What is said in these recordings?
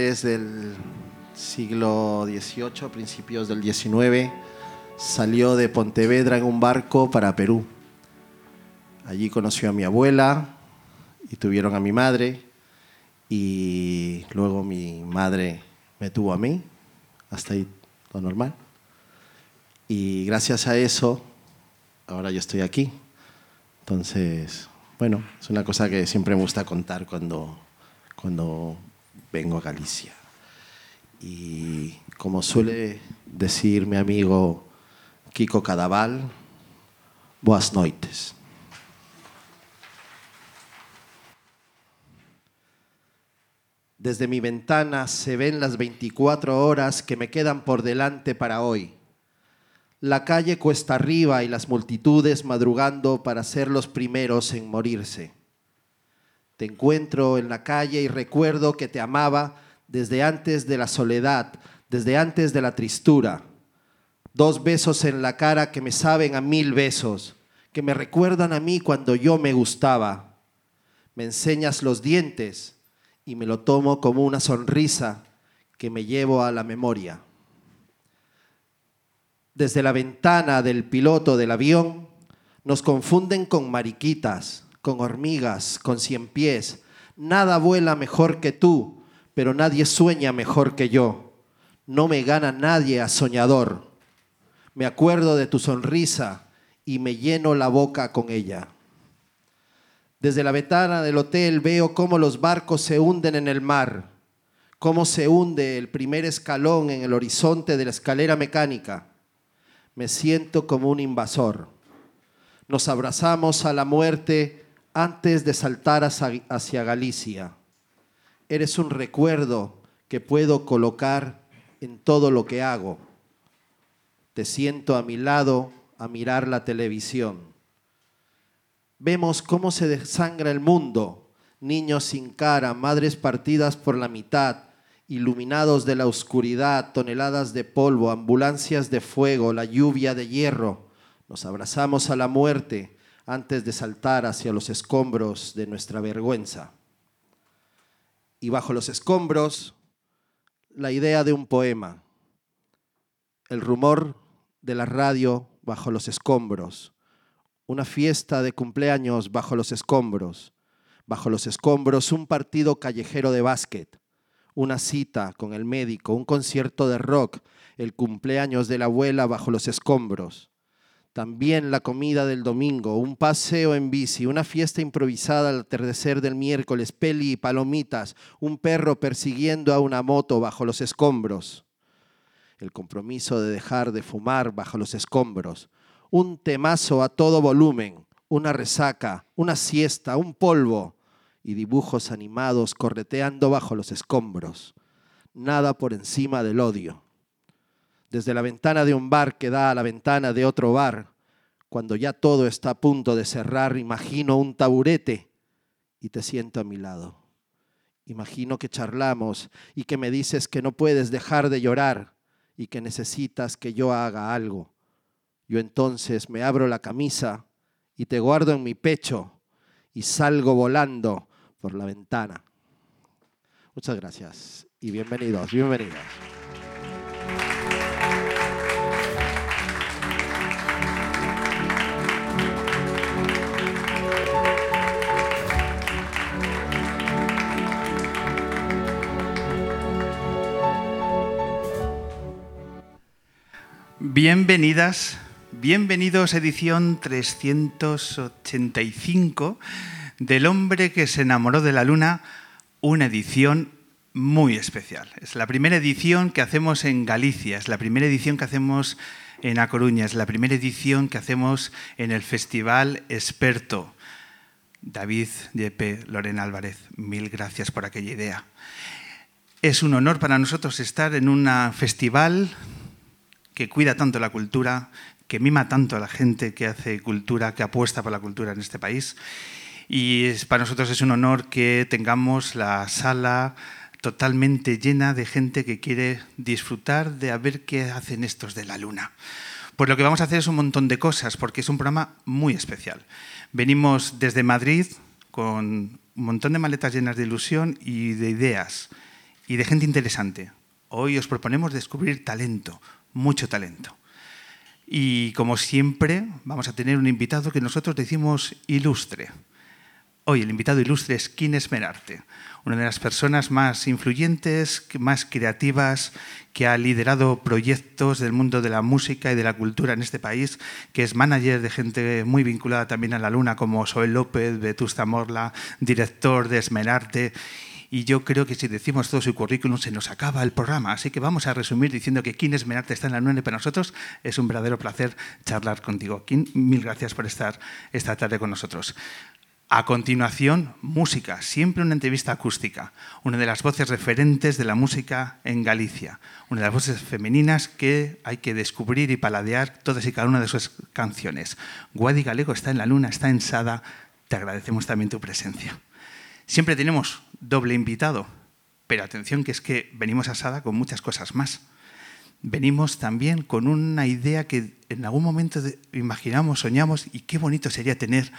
Finales del siglo XVIII, principios del XIX, salió de Pontevedra en un barco para Perú. Allí conoció a mi abuela y tuvieron a mi madre y luego mi madre me tuvo a mí, hasta ahí lo normal. Y gracias a eso, ahora yo estoy aquí. Entonces, bueno, es una cosa que siempre me gusta contar cuando cuando vengo a Galicia. Y como suele decir mi amigo Kiko Cadaval, boas noites. Desde mi ventana se ven las 24 horas que me quedan por delante para hoy. La calle cuesta arriba y las multitudes madrugando para ser los primeros en morirse. Te encuentro en la calle y recuerdo que te amaba desde antes de la soledad, desde antes de la tristura. Dos besos en la cara que me saben a mil besos, que me recuerdan a mí cuando yo me gustaba. Me enseñas los dientes y me lo tomo como una sonrisa que me llevo a la memoria. Desde la ventana del piloto del avión nos confunden con mariquitas, con hormigas, con cien pies. Nada vuela mejor que tú, pero nadie sueña mejor que yo. No me gana nadie a soñador. Me acuerdo de tu sonrisa y me lleno la boca con ella. Desde la ventana del hotel veo cómo los barcos se hunden en el mar, cómo se hunde el primer escalón en el horizonte de la escalera mecánica. Me siento como un invasor. Nos abrazamos a la muerte antes de saltar hacia Galicia. Eres un recuerdo que puedo colocar en todo lo que hago. Te siento a mi lado a mirar la televisión. Vemos cómo se desangra el mundo, niños sin cara, madres partidas por la mitad, iluminados de la oscuridad, toneladas de polvo, ambulancias de fuego, la lluvia de hierro. Nos abrazamos a la muerte, antes de saltar hacia los escombros de nuestra vergüenza. Y bajo los escombros, la idea de un poema, el rumor de la radio bajo los escombros, una fiesta de cumpleaños bajo los escombros, bajo los escombros un partido callejero de básquet, una cita con el médico, un concierto de rock, el cumpleaños de la abuela bajo los escombros, también la comida del domingo, un paseo en bici, una fiesta improvisada al atardecer del miércoles, peli y palomitas, un perro persiguiendo a una moto bajo los escombros, el compromiso de dejar de fumar bajo los escombros, un temazo a todo volumen, una resaca, una siesta, un polvo y dibujos animados correteando bajo los escombros. Nada por encima del odio desde la ventana de un bar que da a la ventana de otro bar, cuando ya todo está a punto de cerrar, imagino un taburete y te siento a mi lado. Imagino que charlamos y que me dices que no puedes dejar de llorar y que necesitas que yo haga algo. Yo entonces me abro la camisa y te guardo en mi pecho y salgo volando por la ventana. Muchas gracias y bienvenidos, bienvenidos. Bienvenidas, bienvenidos edición 385 del hombre que se enamoró de la luna, una edición muy especial. Es la primera edición que hacemos en Galicia, es la primera edición que hacemos en A Coruña, es la primera edición que hacemos en el Festival Experto. David Yepe, Lorena Álvarez, mil gracias por aquella idea. Es un honor para nosotros estar en un festival que cuida tanto la cultura, que mima tanto a la gente que hace cultura, que apuesta por la cultura en este país. Y para nosotros es un honor que tengamos la sala totalmente llena de gente que quiere disfrutar de a ver qué hacen estos de la luna. Pues lo que vamos a hacer es un montón de cosas, porque es un programa muy especial. Venimos desde Madrid con un montón de maletas llenas de ilusión y de ideas y de gente interesante. Hoy os proponemos descubrir talento, mucho talento. Y como siempre, vamos a tener un invitado que nosotros decimos ilustre. Hoy el invitado ilustre es Kines Merarte, una de las personas más influyentes, más creativas, que ha liderado proyectos del mundo de la música y de la cultura en este país, que es manager de gente muy vinculada también a la luna, como Soel López, Vetusta Morla, director de Esmerarte. Y yo creo que si decimos todo su currículum se nos acaba el programa. Así que vamos a resumir diciendo que Kines Merarte está en la y para nosotros es un verdadero placer charlar contigo. Kim, mil gracias por estar esta tarde con nosotros. A continuación, música, siempre una entrevista acústica, una de las voces referentes de la música en Galicia, una de las voces femeninas que hay que descubrir y paladear todas y cada una de sus canciones. Guadi Galego está en la luna, está en Sada, te agradecemos también tu presencia. Siempre tenemos doble invitado, pero atención que es que venimos a Sada con muchas cosas más. Venimos también con una idea que en algún momento imaginamos, soñamos y qué bonito sería tener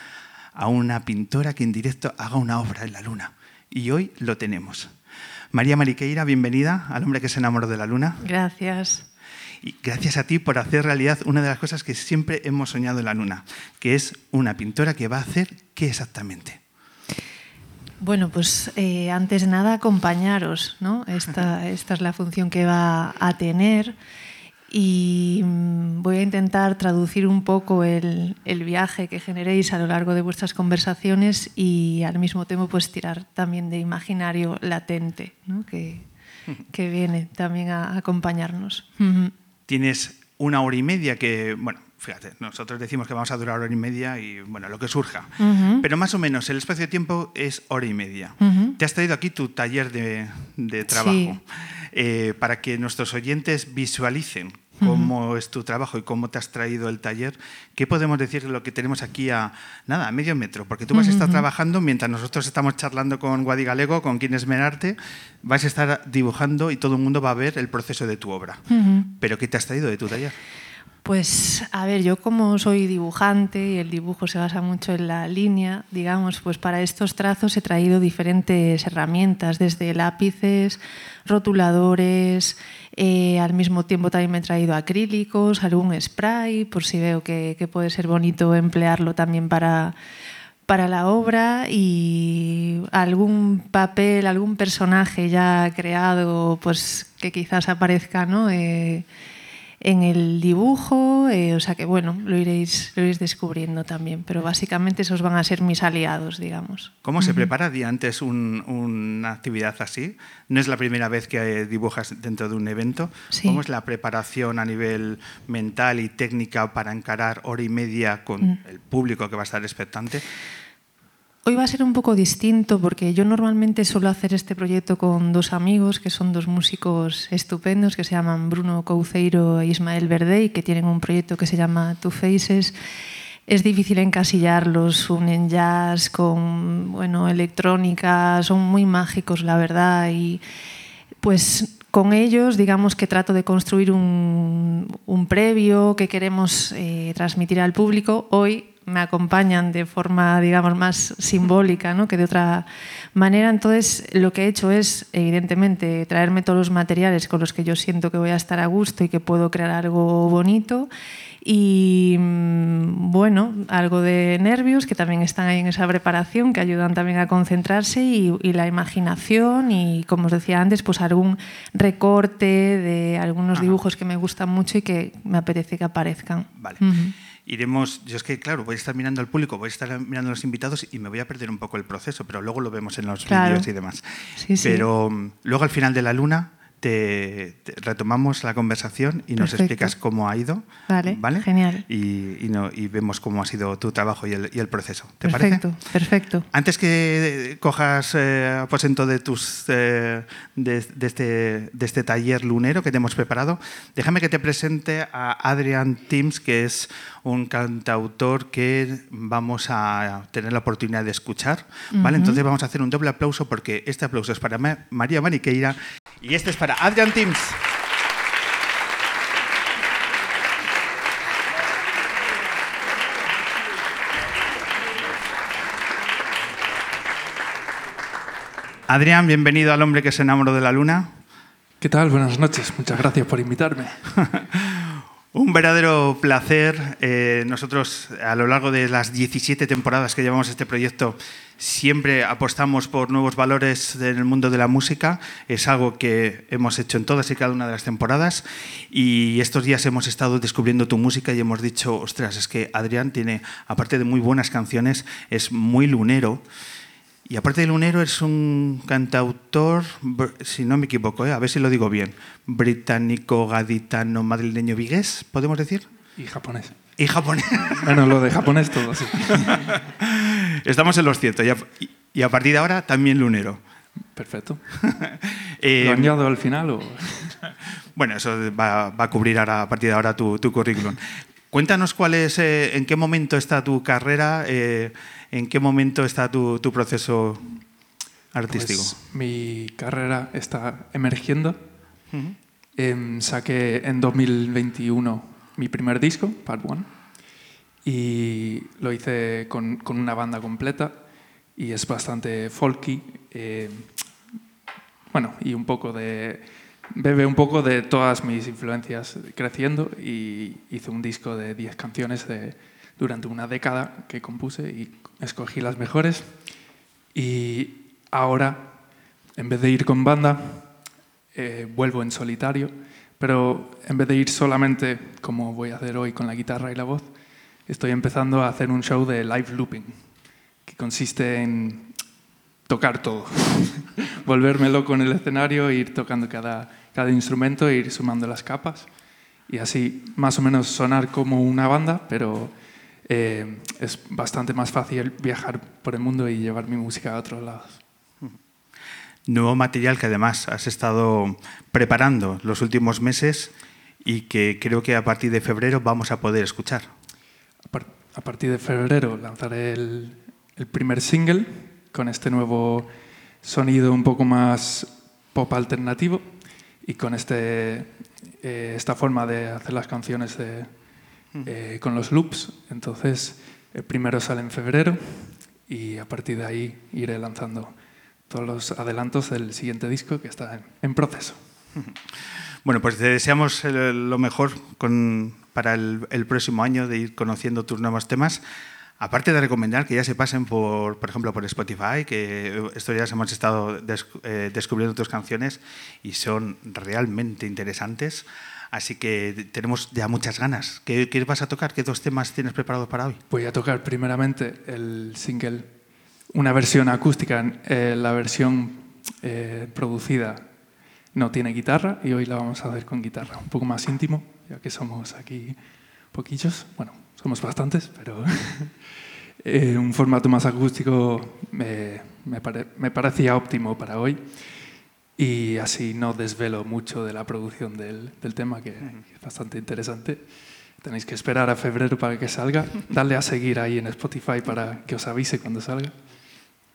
a una pintora que en directo haga una obra en la luna. Y hoy lo tenemos. María Mariqueira, bienvenida al hombre que se enamoró de la luna. Gracias. Y gracias a ti por hacer realidad una de las cosas que siempre hemos soñado en la luna, que es una pintora que va a hacer qué exactamente. Bueno, pues eh, antes de nada acompañaros, ¿no? Esta, esta es la función que va a tener y mm, voy a intentar traducir un poco el, el, viaje que generéis a lo largo de vuestras conversaciones y al mismo tiempo pues tirar también de imaginario latente ¿no? que, que, viene también a acompañarnos. Tienes una hora y media que, bueno, fíjate, nosotros decimos que vamos a durar hora y media y bueno, lo que surja. Uh -huh. Pero más o menos el espacio de tiempo es hora y media. Uh -huh. Te has traído aquí tu taller de, de trabajo sí. eh, para que nuestros oyentes visualicen cómo uh -huh. es tu trabajo y cómo te has traído el taller. ¿Qué podemos decir de lo que tenemos aquí a nada, a medio metro? Porque tú vas a estar trabajando mientras nosotros estamos charlando con Guadi Galego, con quien es Menarte, vas a estar dibujando y todo el mundo va a ver el proceso de tu obra. Pero ¿qué te has traído de tu taller? Pues a ver, yo como soy dibujante y el dibujo se basa mucho en la línea, digamos, pues para estos trazos he traído diferentes herramientas, desde lápices, rotuladores, eh, al mismo tiempo también me he traído acrílicos, algún spray, por si veo que, puede ser bonito emplearlo también para, para la obra y algún papel, algún personaje ya creado, pues que quizás aparezca, ¿no? Eh, en el dibujo, eh, o sea que bueno, lo iréis, lo iréis descubriendo también, pero básicamente esos van a ser mis aliados, digamos. ¿Cómo uh -huh. se prepara día antes un, una actividad así? No es la primera vez que dibujas dentro de un evento. Sí. ¿Cómo es la preparación a nivel mental y técnica para encarar hora y media con uh -huh. el público que va a estar expectante? Hoy va a ser un poco distinto porque yo normalmente suelo hacer este proyecto con dos amigos que son dos músicos estupendos que se llaman Bruno Couceiro e Ismael Verdey que tienen un proyecto que se llama Two Faces. Es difícil encasillarlos, unen jazz con bueno, electrónica, son muy mágicos la verdad y pues con ellos, digamos que trato de construir un, un previo que queremos eh, transmitir al público. Hoy me acompañan de forma, digamos, más simbólica ¿no? que de otra manera. Entonces, lo que he hecho es, evidentemente, traerme todos los materiales con los que yo siento que voy a estar a gusto y que puedo crear algo bonito. Y mm, bueno, algo de nervios que también están ahí en esa preparación, que ayudan también a concentrarse y, y la imaginación y, como os decía antes, pues algún recorte de algunos dibujos que me gustan mucho y que me apetece que aparezcan. Vale. Uh -huh. Iremos, yo es que claro, voy a estar mirando al público, voy a estar mirando a los invitados y me voy a perder un poco el proceso, pero luego lo vemos en los Claro. vídeos y demás. Sí, sí. Pero mm, luego al final de la luna te, te retomamos la conversación y nos Perfecto. explicas cómo ha ido. Vale, genial. Y, y no- y vemos cómo ha sido tu trabajo y el, y el proceso. ¿Te perfecto, parece? perfecto. Antes que cojas eh, aposento de, tus, eh, de, de este, de este taller lunero que te hemos preparado, déjame que te presente a Adrian Tims, que es un cantautor que vamos a tener la oportunidad de escuchar. ¿vale? Entonces vamos a hacer un doble aplauso porque este aplauso es para Ma- María Maniqueira y este es para Adrian Tims. Adrián, bienvenido al hombre que se enamoró de la luna. ¿Qué tal? Buenas noches. Muchas gracias por invitarme. Un verdadero placer. Eh, nosotros, a lo largo de las 17 temporadas que llevamos este proyecto, siempre apostamos por nuevos valores en el mundo de la música. Es algo que hemos hecho en todas y cada una de las temporadas. Y estos días hemos estado descubriendo tu música y hemos dicho, ostras, es que Adrián tiene, aparte de muy buenas canciones, es muy lunero. Y aparte de lunero, es un cantautor, si no me equivoco, ¿eh? a ver si lo digo bien, británico, gaditano, madrileño, vigués, podemos decir. Y japonés. Y japonés. Bueno, lo de japonés todo, sí. Estamos en los ciertos. Y a, y a partir de ahora, también lunero. Perfecto. Eh, ¿Lo añado al final o...? Bueno, eso va, va a cubrir ahora, a partir de ahora tu, tu currículum. Cuéntanos cuál es, eh, en qué momento está tu carrera, eh, en qué momento está tu, tu proceso artístico. Pues mi carrera está emergiendo. Ujú. Em, saqué en 2021 mi primer disco, Part One, y lo hice con, con una banda completa y es bastante folky. eh, bueno, y un poco de... Bebe un poco de todas mis influencias creciendo y hice un disco de 10 canciones de, durante una década que compuse y escogí las mejores. Y ahora, en vez de ir con banda, eh, vuelvo en solitario, pero en vez de ir solamente como voy a hacer hoy con la guitarra y la voz, estoy empezando a hacer un show de live looping, que consiste en tocar todo, volverme loco en el escenario, e ir tocando cada, cada instrumento, e ir sumando las capas y así más o menos sonar como una banda, pero eh, es bastante más fácil viajar por el mundo y llevar mi música a otros lados. nuevo material que además has estado preparando los últimos meses y que creo que a partir de febrero vamos a poder escuchar. A, par- a partir de febrero lanzaré el, el primer single con este nuevo sonido un poco más pop alternativo y con este, eh, esta forma de hacer las canciones de, eh, con los loops. Entonces, el primero sale en febrero y a partir de ahí iré lanzando todos los adelantos del siguiente disco que está en, en proceso. Bueno, pues te deseamos eh, lo mejor con- para el, el próximo año de ir conociendo tus nuevos temas. Aparte de recomendar que ya se pasen por, por ejemplo, por Spotify, que estos días hemos estado eh, descubriendo tus canciones y son realmente interesantes. Así que tenemos ya muchas ganas. ¿Qué, qué vas a tocar? ¿Qué dos temas tienes preparados para hoy? Voy a tocar primeramente el single, una versión acústica. Eh, la versión eh, producida no tiene guitarra y hoy la vamos a hacer con guitarra, un poco más íntimo, ya que somos aquí poquillos. Bueno, somos bastantes, pero eh, un formato más acústico me, me pare- me parecía óptimo para hoy. Y así no desvelo mucho de la producción del, del tema, que es bastante interesante. Tenéis que esperar a febrero para que salga. Darle a seguir ahí en Spotify para que os avise cuando salga.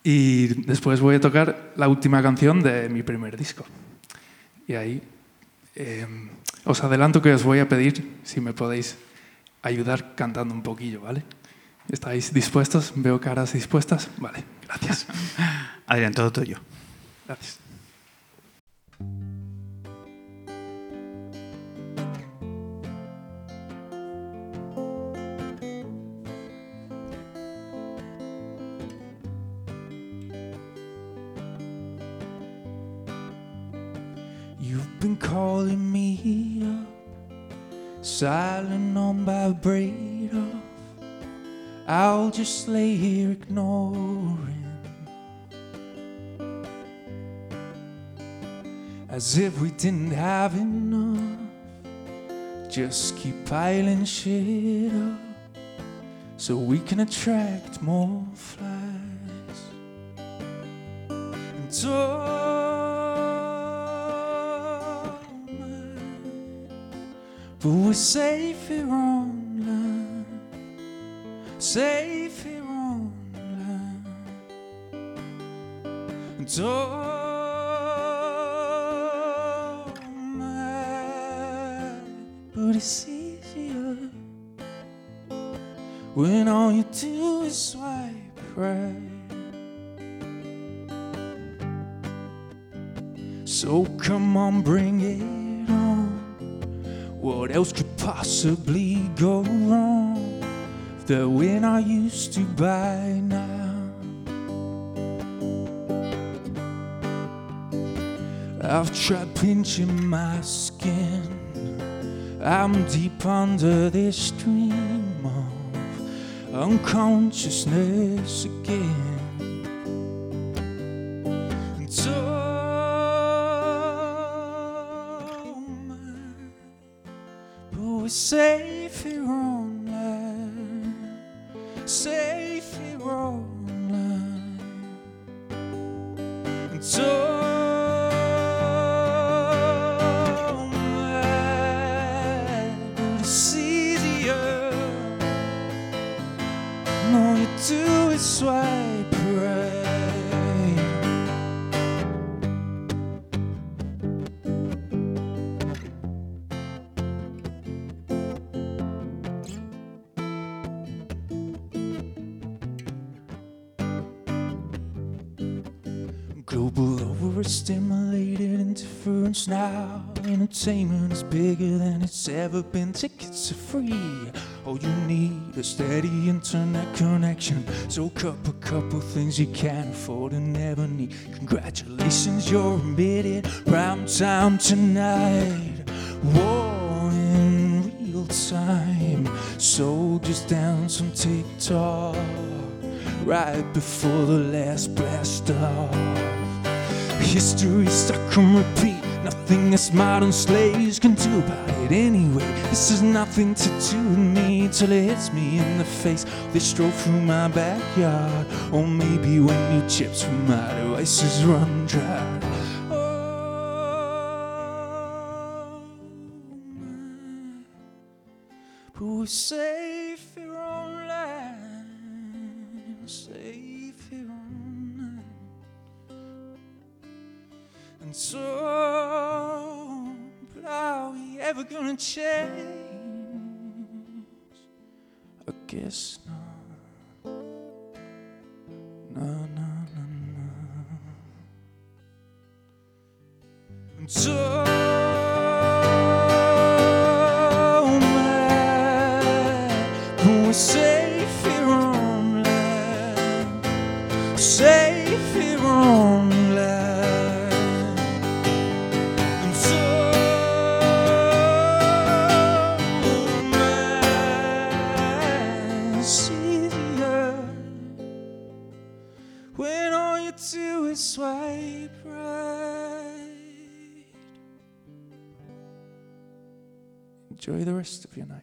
Y después voy a tocar la última canción de mi primer disco. Y ahí eh, os adelanto que os voy a pedir si me podéis ayudar cantando un poquillo, ¿vale? ¿Estáis dispuestos? ¿Veo caras dispuestas? Vale, gracias. Adrián, todo tuyo. Gracias. You've been calling me up, silent on vibrator. I'll just lay here ignoring. As if we didn't have enough. Just keep piling shit up so we can attract more flies. And oh but we're safe here online, safe here online. And oh but it's easier when all you do is swipe right. So come on, bring it on. What else could possibly go wrong that we're not used to by now? I've tried pinching my skin. I'm deep under this dream of unconsciousness again. say Entertainment is bigger than it's ever been. Tickets are free. All you need is steady internet connection. So cup a couple things you can't afford and never need. Congratulations, you're admitted. Prime time tonight. War in real time. Soldiers dance on TikTok right before the last blast off. History stuck on repeat. Nothing us modern slaves can do about it anyway. This has nothing to do with me till it hits me in the face. They stroll through my backyard, or maybe when new chips from my devices run dry. Oh, my. But So, but are we ever gonna change? I guess not. No, no, no, no. And so, Enjoy the rest of your night.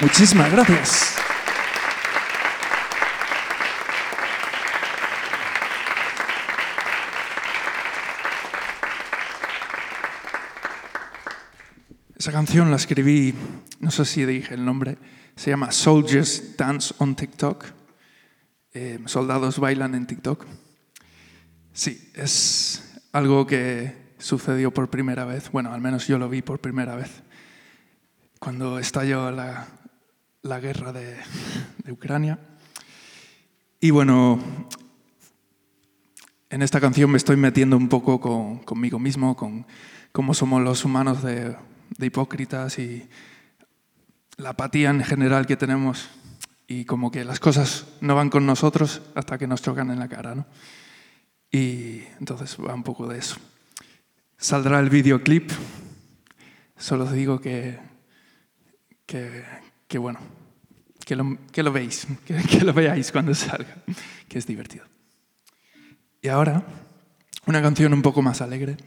Muchísimas gracias. Esa canción la escribí, no sé si dije el nombre, se llama Soldiers Dance on TikTok. Eh, soldados bailan en TikTok. Sí, es algo que sucedió por primera vez, bueno, al menos yo lo vi por primera vez, cuando estalló la, la guerra de, de Ucrania. Y bueno, en esta canción me estoy metiendo un poco con, conmigo mismo, con cómo somos los humanos de, de hipócritas y la apatía en general que tenemos y como que las cosas no van con nosotros hasta que nos chocan en la cara, ¿no? Y entonces va un poco de eso. Saldrá el videoclip. Solo digo que que, bueno, que lo, que lo veis, que, lo veáis cuando salga, que es divertido. Y ahora, una canción un poco más alegre.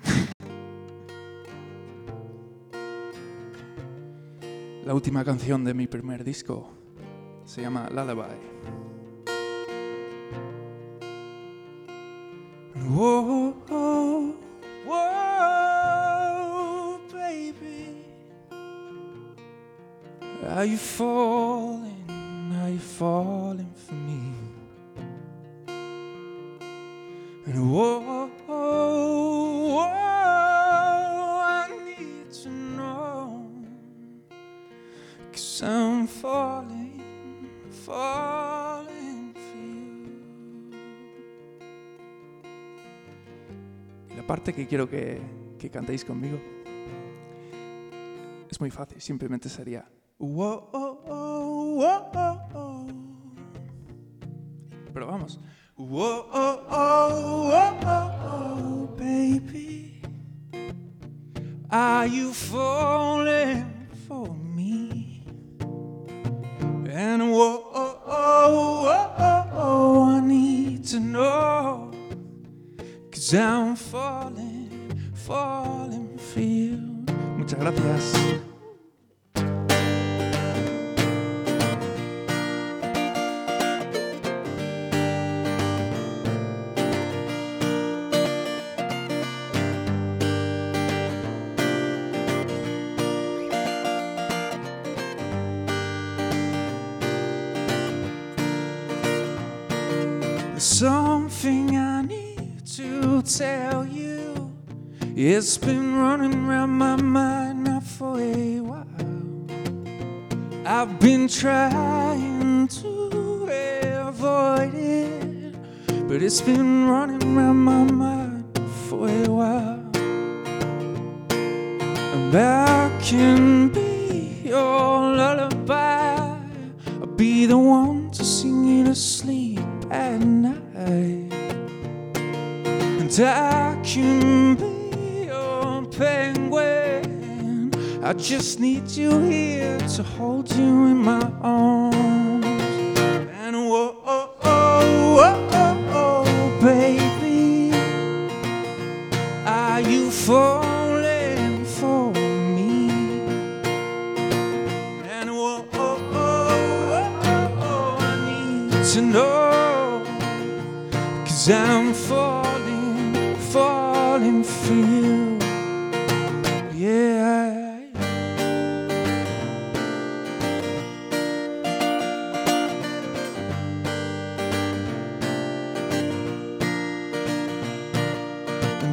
La última canción de mi primer disco se llama Lullaby. Are you falling? Are you falling for me? And whoa, whoa, I'm falling, falling for you. La parte que quiero que, que cantéis conmigo es muy fácil, simplemente sería. "Whoa, oh, oh, whoa, oh, oh". Pero vamos. Baby. Are you falling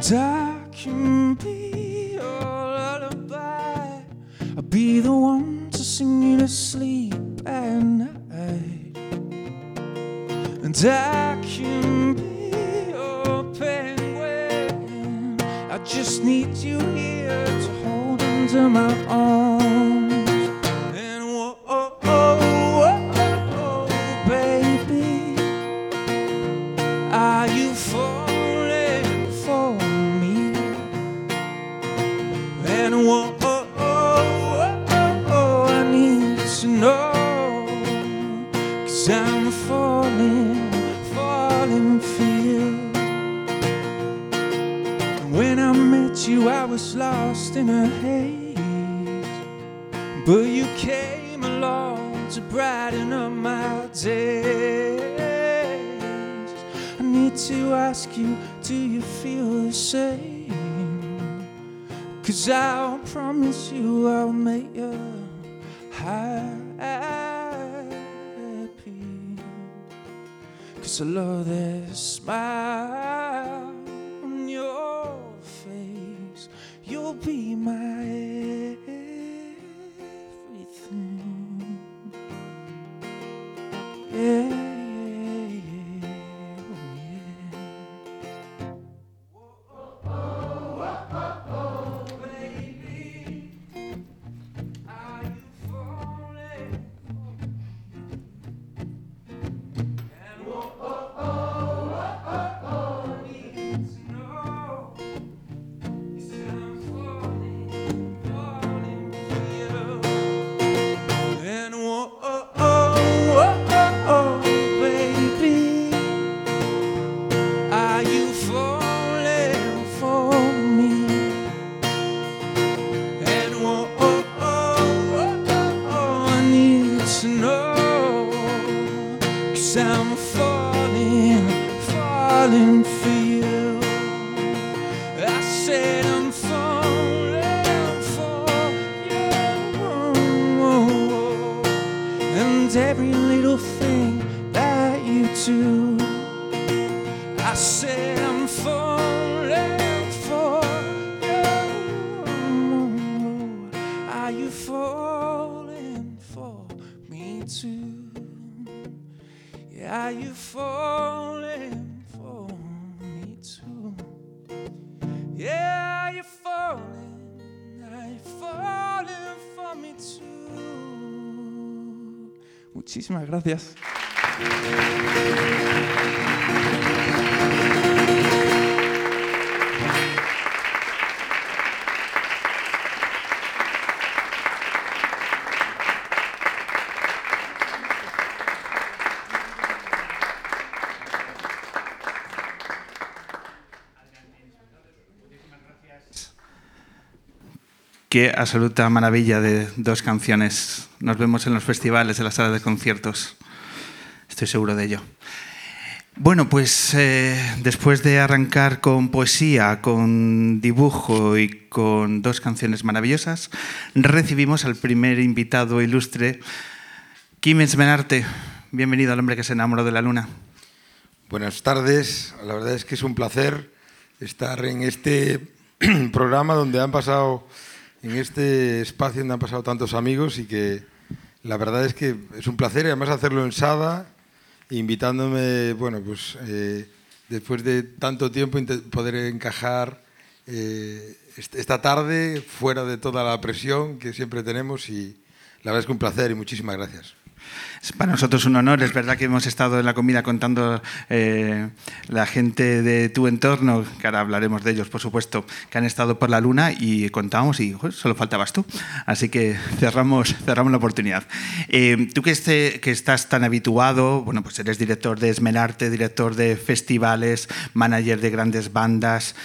And I can be your lullaby. I'll be the one to sing you to sleep at night. And I can be your penguin. I just need you here to hold into my arms. Muchísimas gracias. Qué absoluta maravilla de dos canciones. Nos vemos en los festivales, en las salas de conciertos. Estoy seguro de ello. Bueno, pues eh, después de arrancar con poesía, con dibujo y con dos canciones maravillosas, recibimos al primer invitado ilustre, Kim Esmenarte. Bienvenido al hombre que se enamoró de la luna. Buenas tardes. La verdad es que es un placer estar en este programa donde han pasado, en este espacio donde han pasado tantos amigos y que la verdad es que es un placer además hacerlo en Sada, invitándome, bueno, pues eh, después de tanto tiempo poder encajar eh, est- esta tarde fuera de toda la presión que siempre tenemos y la verdad es que un placer y muchísimas gracias. Es para nosotros un honor, es verdad que hemos estado en la comida contando eh, la gente de tu entorno, que ahora hablaremos de ellos, por supuesto, que han estado por la luna y contábamos y solo faltabas tú. Así que cerramos, cerramos la oportunidad. Eh, tú que, este- que estás tan habituado, bueno, pues eres director de Esmelarte, director de festivales, manager de grandes bandas,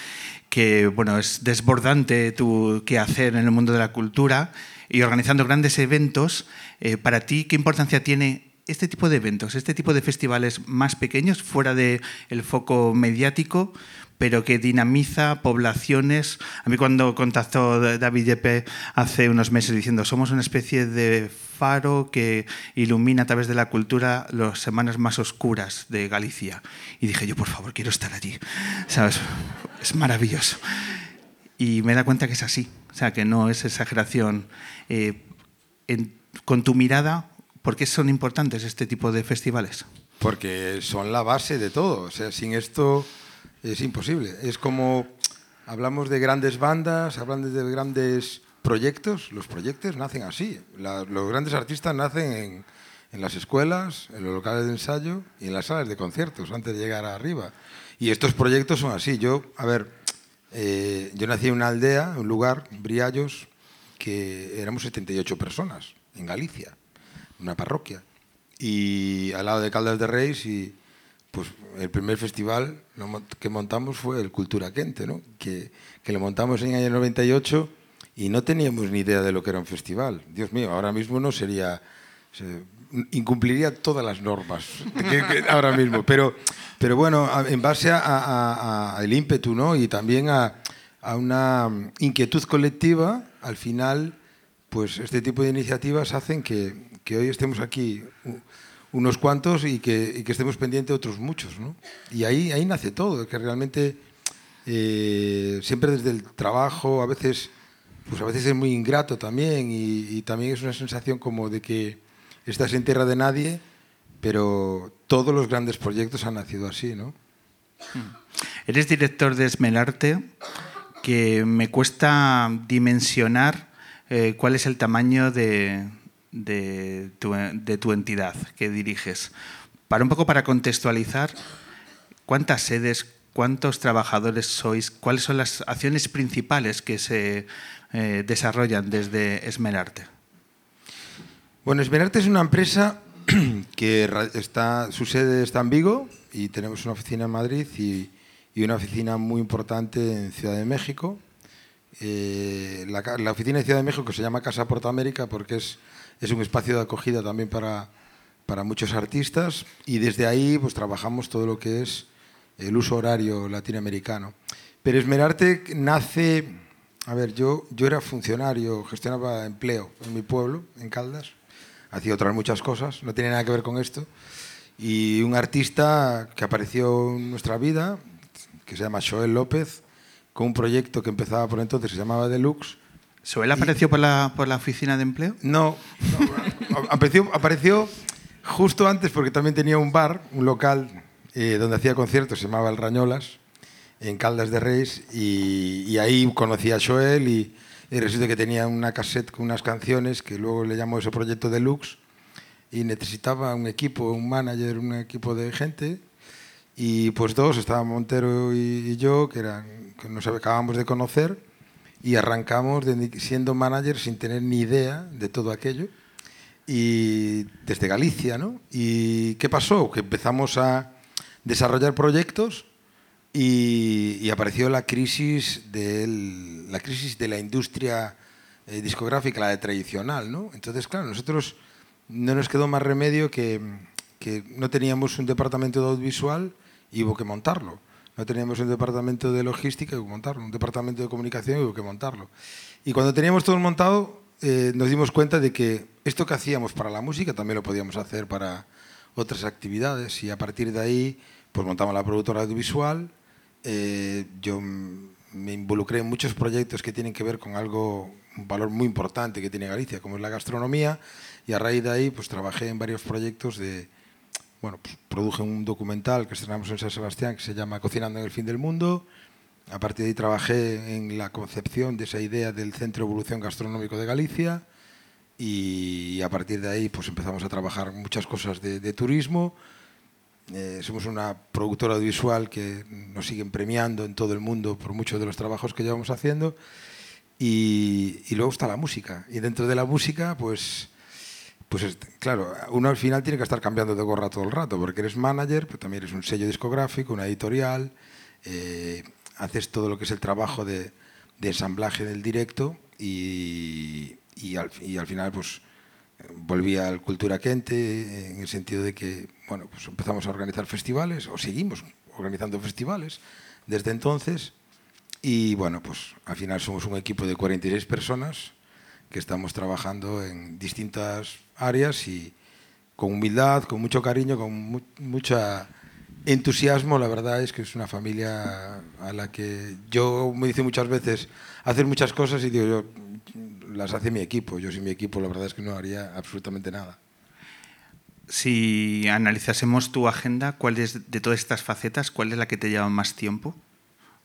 que bueno, es desbordante tu quehacer en el mundo de la cultura y organizando grandes eventos. Eh, para ti, ¿qué importancia tiene este tipo de eventos, este tipo de festivales más pequeños, fuera del el foco mediático, pero que dinamiza poblaciones? A mí cuando contactó David Yepe hace unos meses diciendo somos una especie de faro que ilumina a través de la cultura las semanas más oscuras de Galicia. Y dije yo, por favor, quiero estar allí. ¿Sabes? Es maravilloso. Y me da cuenta que es así, o sea, que no es exageración. Eh, en- con tu mirada, ¿por qué son importantes este tipo de festivales? Porque son la base de todo. O sea, sin esto es imposible. Es como hablamos de grandes bandas, hablamos de grandes proyectos. Los proyectos nacen así. La- los grandes artistas nacen en, en las escuelas, en los locales de ensayo y en las salas de conciertos antes de llegar arriba. Y estos proyectos son así. Yo, a ver, eh, yo nací en una aldea, un lugar, Briallos, que éramos 78 personas en Galicia, una parroquia. Y al lado de Caldas de Reis y pues el primer festival que montamos fue el Cultura Quente, ¿no? que, que lo montamos en el año 98 y no teníamos ni idea de lo que era un festival. Dios mío, ahora mismo no sería... incumpliría todas las normas que- que ahora mismo. Pero, pero bueno, a- en base al ímpetu ¿no? y también a, a una inquietud colectiva, al final, pues este tipo de iniciativas hacen que, que hoy estemos aquí unos cuantos y que, y que estemos pendientes de otros muchos. ¿no? Y ahí, ahí nace todo, que realmente eh, siempre desde el trabajo, a veces, pues a veces es muy ingrato también y, y también es una sensación como de que estás en tierra de nadie, pero todos los grandes proyectos han nacido así, ¿no? Eres director de Esmelarte, que me cuesta dimensionar eh, cuál es el tamaño de, tu, entidad que diriges. Para un poco para contextualizar, ¿cuántas sedes, cuántos trabajadores sois? ¿Cuáles son las acciones principales que se eh, desarrollan desde Esmelarte? Bueno, Esmerarte es una empresa que está, su sede está en Vigo y tenemos una oficina en Madrid y, y una oficina muy importante en Ciudad de México. Eh, la, la oficina de Ciudad de México se llama Casa Porta América porque es, es un espacio de acogida también para, para muchos artistas y desde ahí pues trabajamos todo lo que es el uso horario latinoamericano. Pero Esmerarte nace, a ver, yo, yo era funcionario, gestionaba empleo en mi pueblo, en Caldas, hacía otras muchas cosas, no tiene nada que ver con esto, y un artista que apareció en nuestra vida, que se llama Joel López, con un proyecto que empezaba por entonces, se llamaba Deluxe. ¿Soel apareció por la, por la oficina de empleo? No, no apareció, apareció justo antes porque también tenía un bar, un local eh, donde hacía conciertos, se llamaba El Rañolas, en Caldas de Reis, y, y ahí conocí a Joel y, y, resulta que tenía una cassette con unas canciones que luego le llamó ese proyecto Deluxe y necesitaba un equipo, un manager, un equipo de gente y pues dos, estaba Montero y yo, que, eran, que nos acabamos de conocer y arrancamos de, siendo manager sin tener ni idea de todo aquello y desde Galicia, ¿no? ¿Y qué pasó? Que empezamos a desarrollar proyectos y, y apareció la crisis, del, la crisis de la industria eh, discográfica, la de tradicional, ¿no? Entonces, claro, nosotros no nos quedó más remedio que, que no teníamos un departamento de audiovisual y hubo que montarlo. No teníamos un departamento de logística y hubo que montarlo, un departamento de comunicación y hubo que montarlo. Y cuando teníamos todo montado, eh, nos dimos cuenta de que esto que hacíamos para la música también lo podíamos hacer para otras actividades y a partir de ahí pues montamos la productora audiovisual. Eh, yo me involucré en muchos proyectos que tienen que ver con algo, un valor muy importante que tiene Galicia, como es la gastronomía, y a raíz de ahí pues trabajé en varios proyectos de, bueno, pues produje un documental que estrenamos en San Sebastián que se llama Cocinando en el fin del mundo. A partir de ahí trabajé en la concepción de esa idea del Centro de Evolución Gastronómico de Galicia y a partir de ahí pues empezamos a trabajar muchas cosas de, de turismo. Eh, somos una productora audiovisual que nos siguen premiando en todo el mundo por muchos de los trabajos que llevamos haciendo. Y, y luego está la música. Y dentro de la música pues pues claro, uno al final tiene que estar cambiando de gorra todo el rato, porque eres manager, pero también eres un sello discográfico, una editorial, eh, haces todo lo que es el trabajo de, de ensamblaje del directo y, y, al, y, al, final pues volví al Cultura Quente en el sentido de que bueno, pues empezamos a organizar festivales, o seguimos organizando festivales desde entonces, y bueno, pues al final somos un equipo de 46 personas que estamos trabajando en distintas áreas y con humildad, con mucho cariño, con mu mucha entusiasmo. La verdad es que es una familia a la que yo me dice muchas veces hacer muchas cosas y digo yo las hace mi equipo. Yo sin mi equipo la verdad es que no haría absolutamente nada. Si analizásemos tu agenda, ¿cuál es de todas estas facetas, cuál es la que te lleva más tiempo?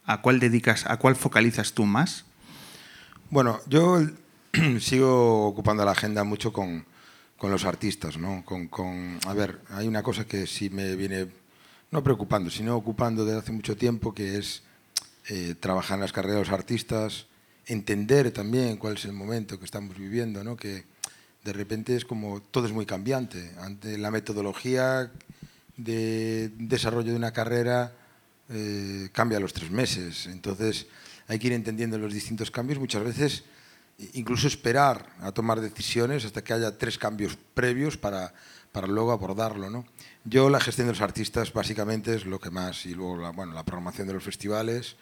¿A cuál dedicas, a cuál focalizas tú más? Bueno, yo sigo ocupando la agenda mucho con, con los artistas, ¿no? Con, con, a ver, hay una cosa que sí me viene, no preocupando, sino ocupando desde hace mucho tiempo, que es eh, trabajar en las carreras de los artistas, entender también cuál es el momento que estamos viviendo, ¿no? Que de repente es como todo es muy cambiante. Ante la metodología de desarrollo de una carrera eh, cambia a los tres meses. Entonces hay que ir entendiendo los distintos cambios. Muchas veces incluso esperar a tomar decisiones hasta que haya tres cambios previos para, para luego abordarlo. ¿no? Yo la gestión de los artistas básicamente es lo que más, y luego la, bueno, la programación de los festivales,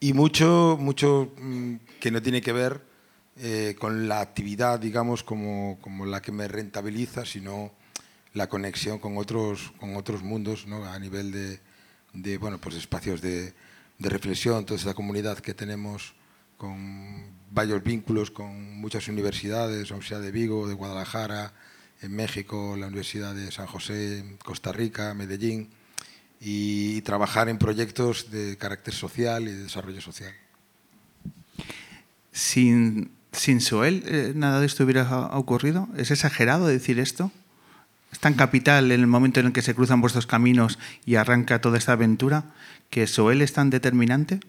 y mucho, mucho mmm, que no tiene que ver eh, con la actividad, digamos, como, como, la que me rentabiliza, sino la conexión con otros, con otros mundos, ¿no? a nivel de, de bueno, pues espacios de, de reflexión, toda esa comunidad que tenemos con varios vínculos con muchas universidades, la Universidad de Vigo, de Guadalajara, en México, la Universidad de San José, Costa Rica, Medellín, y trabajar en proyectos de carácter social y de desarrollo social. Sin, sin Soel, eh, nada de esto hubiera ocurrido. ¿Es exagerado decir esto? ¿Es tan capital en el momento en el que se cruzan vuestros caminos y arranca toda esta aventura que Soel es tan determinante?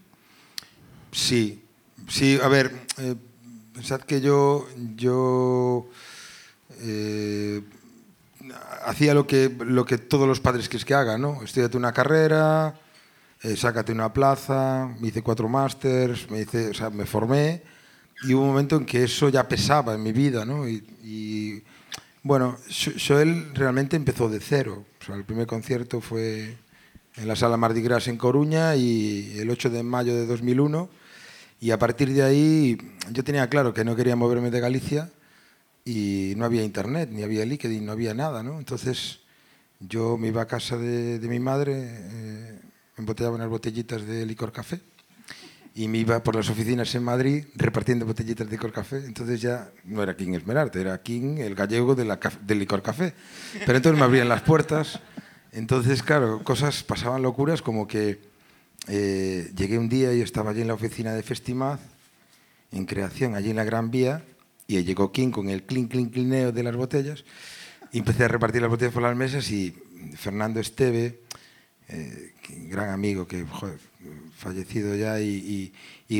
Sí, Sí, a ver, eh, pensad que yo, yo eh, hacía lo que, lo que todos los padres quieres que hagan, ¿no? Estudiate una carrera, eh, sácate una plaza, me hice cuatro másters, me, hice, o sea, me formé y hubo un momento en que eso ya pesaba en mi vida, ¿no? Y, y Bueno, Xoel realmente empezó de cero. O sea, el primer concierto fue en la sala Mardi Gras en Coruña y el 8 de mayo de 2001. Y a partir de ahí yo tenía claro que no quería moverme de Galicia y no había internet, ni había LinkedIn, no había nada, ¿no? Entonces yo me iba a casa de, mi madre, eh, embotellaba unas botellitas de licor café y me iba por las oficinas en Madrid repartiendo botellitas de licor café. Entonces ya no era King Esmerarte, era King el gallego de la del licor café. Pero entonces me abrían las puertas. Entonces, claro, cosas pasaban locuras como que eh, llegué un día y estaba allí en la oficina de Festimaz, en creación, allí en la Gran Vía, y ahí llegó King con el clink, clink, clineo de las botellas. Y empecé a repartir las botellas por las mesas y Fernando Esteve, eh, gran amigo que fallecido ya y,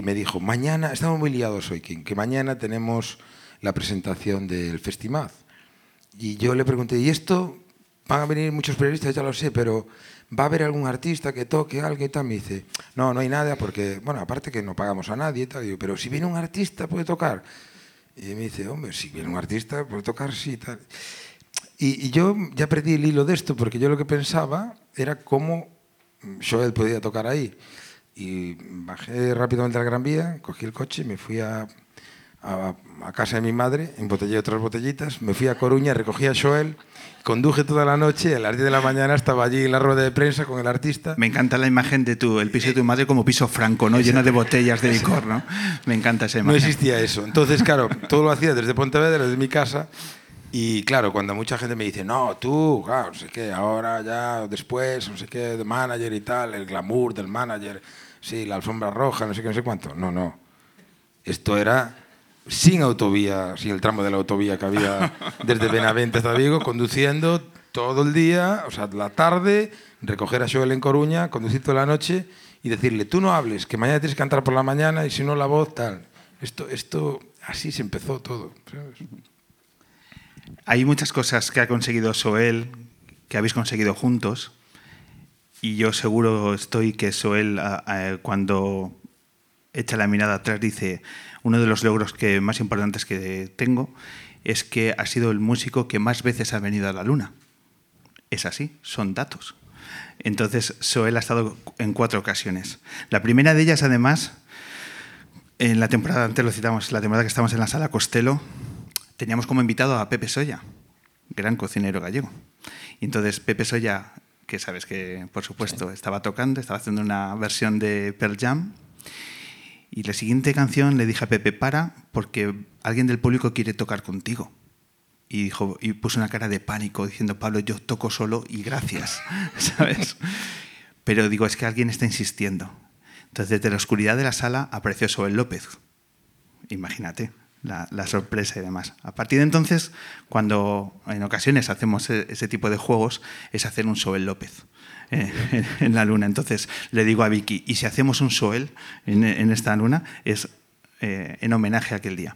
me dijo mañana estamos muy liados hoy King, que mañana tenemos la presentación del Festimaz. Y yo le pregunté y esto van a venir muchos periodistas ya lo sé pero va a haber algún artista que toque algo y tal me dice no no hay nada porque bueno aparte que no pagamos a nadie y tal Digo, pero si viene un artista puede tocar y me dice hombre si viene un artista puede tocar sí tal y, y yo ya perdí el hilo de esto porque yo lo que pensaba era cómo Joel podía tocar ahí. Y bajé rápidamente a la Gran Vía, cogí el coche me fui a, a, a casa de mi madre, embotellé otras botellitas, me fui a Coruña, recogí a Joel, conduje toda la noche a las 10 de la mañana estaba allí en la rueda de prensa con el artista. Me encanta la imagen de tu, el piso de tu madre como piso franco, ¿no? Lleno de botellas de licor, ¿no? Me encanta esa No imagen. existía eso. Entonces, claro, todo lo hacía desde Pontevedra, desde mi casa. Y claro, cuando mucha gente me dice, no, tú, claro, no sé qué, ahora ya, después, no sé qué, de manager y tal, el glamour del manager, sí, la alfombra roja, no sé qué, no sé cuánto. No, no. Esto era sin autovía, sin el tramo de la autovía que había desde Benavente hasta Vigo, conduciendo todo el día, o sea, la tarde, recoger a Joel en Coruña, conducir toda la noche y decirle, tú no hables, que mañana tienes que cantar por la mañana y si no la voz, tal. Esto, esto, así se empezó todo. ¿sabes? Hay muchas cosas que ha conseguido Soel, que habéis conseguido juntos, y yo seguro estoy que Soel, cuando echa la mirada atrás, dice, uno de los logros que, más importantes que tengo es que ha sido el músico que más veces ha venido a la Luna. Es así, son datos. Entonces, Soel ha estado en cuatro ocasiones. La primera de ellas, además, en la temporada, antes lo citamos, la temporada que estamos en la sala Costello, teníamos como invitado a Pepe Soya, gran cocinero gallego. Y entonces Pepe Soya, que sabes que por supuesto estaba tocando, estaba haciendo una versión de Pearl Jam. Y la siguiente canción le dije a Pepe, para, porque alguien del público quiere tocar contigo. Y, dijo, y puso una cara de pánico diciendo, Pablo, yo toco solo y gracias, ¿sabes? Pero digo, es que alguien está insistiendo. Entonces, desde la oscuridad de la sala apareció Soel López. Imagínate la, la sorpresa y demás. A partir de entonces, cuando en ocasiones hacemos e- ese tipo de juegos, es hacer un Soel López eh, en, la luna. Entonces le digo a Vicky, y si hacemos un Soel en, en esta luna, es eh, en homenaje a aquel día.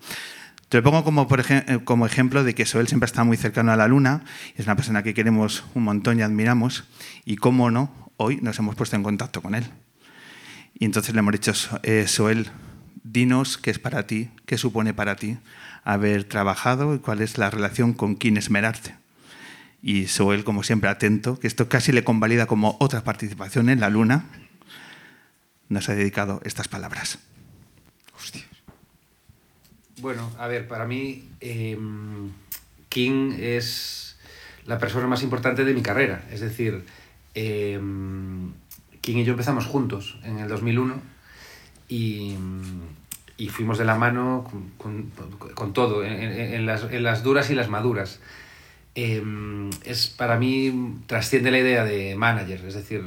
Te lo pongo como, por ejem- eh, como ejemplo de que Soel siempre está muy cercano a la luna, es una persona que queremos un montón y admiramos, y cómo no, hoy nos hemos puesto en contacto con él. Y entonces le hemos dicho, "So- eh, Soel, dinos qué es para ti, qué supone para ti haber trabajado y cuál es la relación con quién esmerarte. Y Soel, como siempre, atento, que esto casi le convalida como otra participación en la luna, nos ha dedicado estas palabras. Bueno, a ver, para mí eh, King es la persona más importante de mi carrera. Es decir, eh, King y yo empezamos juntos en el 2001 y, y fuimos de la mano con, con- con todo, en, en- las, en las duras y las maduras. Eh, es para mí trasciende la idea de manager, es decir,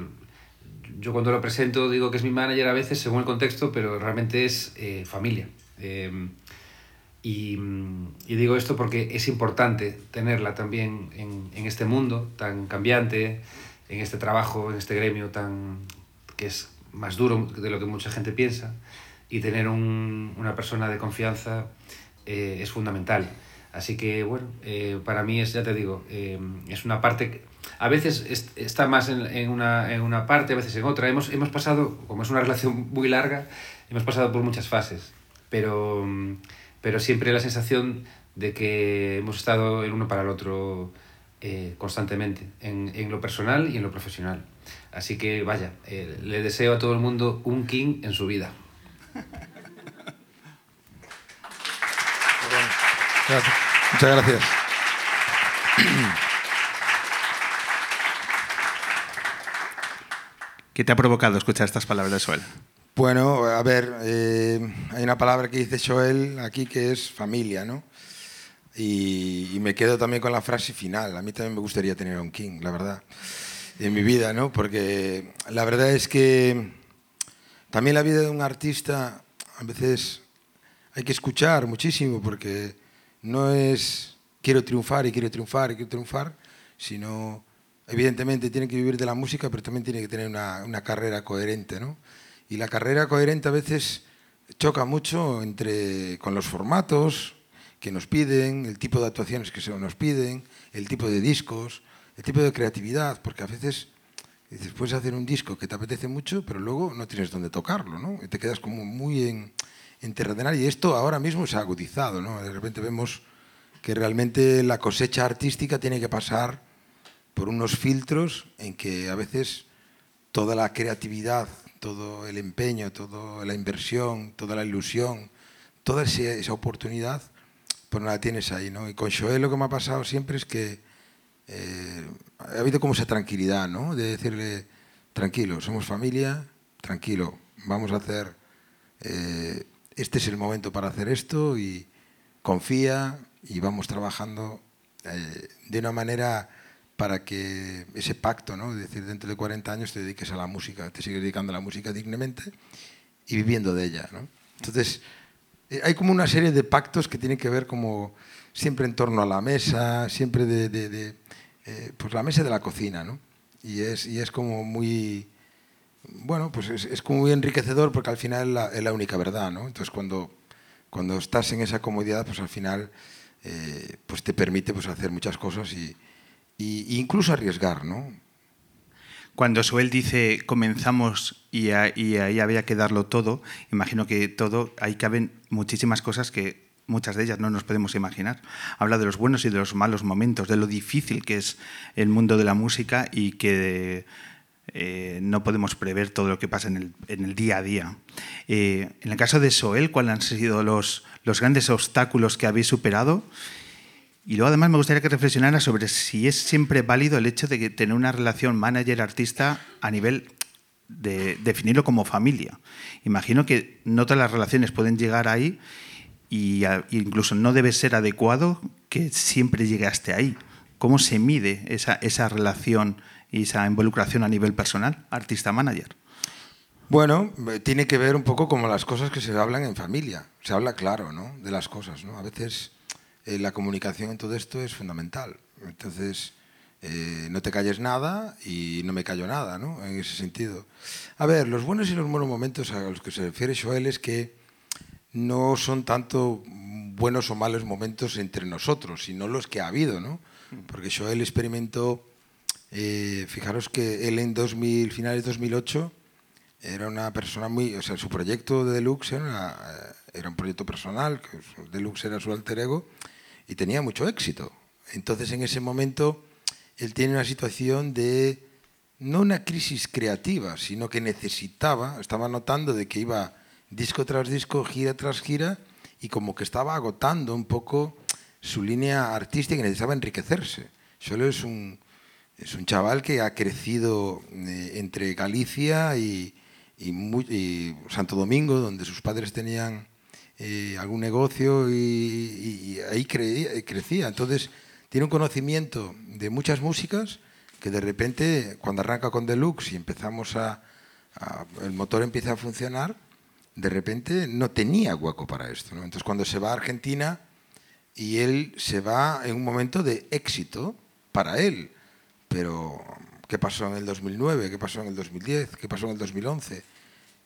yo cuando lo presento digo que es mi manager a veces según el contexto, pero realmente es eh, familia. Eh, y, y digo esto porque es importante tenerla también en, en este mundo tan cambiante, en este trabajo, en este gremio tan que es más duro de lo que mucha gente piensa, y tener un- una persona de confianza eh, es fundamental. Así que, bueno, eh, para mí es, ya te digo, eh, es una parte, que- a veces es- está más en, en una, en una parte, a veces en otra. Hemos, hemos pasado, como es una relación muy larga, hemos pasado por muchas fases, pero, pero siempre la sensación de que hemos estado el uno para el otro eh, constantemente, en, en, lo personal y en lo profesional. Así que vaya, eh, le deseo a todo el mundo un King en su vida. Gracias. Muchas gracias. ¿Qué te ha provocado escuchar estas palabras de Joel? Bueno, a ver, eh, hay una palabra que dice Joel aquí que es familia, ¿no? Y, y, me quedo también con la frase final. A mí también me gustaría tener un King, la verdad, en mi vida, ¿no? Porque la verdad es que también la vida de un artista a veces hay que escuchar muchísimo porque no es quiero triunfar y quiero triunfar y quiero triunfar, sino evidentemente tiene que vivir de la música, pero también tiene que tener una, una carrera coherente, ¿no? Y la carrera coherente a veces choca mucho entre, con los formatos que nos piden, el tipo de actuaciones que se nos piden, el tipo de discos, el tipo de creatividad, porque a veces dices, puedes hacer un disco que te apetece mucho, pero luego no tienes dónde tocarlo, ¿no? Y te quedas como muy en, en terrenal y esto ahora mismo se ha agudizado, ¿no? De repente vemos que realmente la cosecha artística tiene que pasar por unos filtros en que a veces toda la creatividad, todo el empeño, toda la inversión, toda la ilusión, toda esa oportunidad, pues no la tienes ahí, ¿no? Y con Joel lo que me ha pasado siempre es que eh, ha habido como esa tranquilidad, ¿no? De decirle, tranquilo, somos familia, tranquilo, vamos a hacer, eh, este es el momento para hacer esto y confía y vamos trabajando eh, de una manera para que ese pacto, ¿no? Es decir, dentro de 40 años te dediques a la música, te sigues dedicando a la música dignamente y viviendo de ella, ¿no? Entonces, hay como una serie de pactos que tienen que ver como siempre en torno a la mesa, siempre de eh, pues la mesa de la cocina, ¿no? Y es, y es como muy, bueno, pues es, es como muy enriquecedor porque al final es la, es la, única verdad, ¿no? Entonces cuando, cuando estás en esa comodidad, pues al final eh, pues te permite pues hacer muchas cosas y, y, incluso arriesgar, ¿no? Cuando Suel dice comenzamos y, ahí había que darlo todo, imagino que todo, ahí caben muchísimas cosas que muchas de ellas no nos podemos imaginar. Habla de los buenos y de los malos momentos, de lo difícil que es el mundo de la música y que eh, no podemos prever todo lo que pasa en el, día a día. Eh, en el caso de Soel, ¿cuáles han sido los, los grandes obstáculos que habéis superado? Y luego además me gustaría que reflexionara sobre si es siempre válido el hecho de tener una relación manager-artista a nivel de definirlo como familia. Imagino que no todas las relaciones pueden llegar ahí y incluso no debe ser adecuado que siempre llegue hasta ahí. ¿Cómo se mide esa, esa relación y esa involucración a nivel personal, artista-manager? Bueno, tiene que ver un poco como las cosas que se hablan en familia. Se habla claro, ¿no? De las cosas, ¿no? A veces eh, la comunicación en todo esto es fundamental. Entonces, eh, no te calles nada y no me callo nada, ¿no? En ese sentido. A ver, los buenos y los malos momentos a los que se refiere Joel es que no son tanto buenos o malos momentos entre nosotros, sino los que ha habido, ¿no? Porque Joel experimentó, eh, fijaros que él en 2000, finales de 2008 era una persona muy, o sea, su proyecto de Deluxe era, una, era un proyecto personal, que Deluxe era su alter ego, y tenía mucho éxito. Entonces en ese momento él tiene una situación de, no una crisis creativa, sino que necesitaba, estaba notando de que iba disco tras disco, gira tras gira, y como que estaba agotando un poco su línea artística y necesitaba enriquecerse. Solo es un, es un chaval que ha crecido eh, entre Galicia y, Santo Domingo, donde sus padres tenían eh, algún negocio y, ahí creía, crecía. Entonces tiene un conocimiento de muchas músicas que de repente cuando arranca con Deluxe y empezamos a el motor empieza a funcionar, de repente no tenía hueco para esto. ¿no? Entonces cuando se va a Argentina y él se va en un momento de éxito para él, pero ¿qué pasó en el 2009? ¿Qué pasó en el 2010? ¿Qué pasó en el 2011?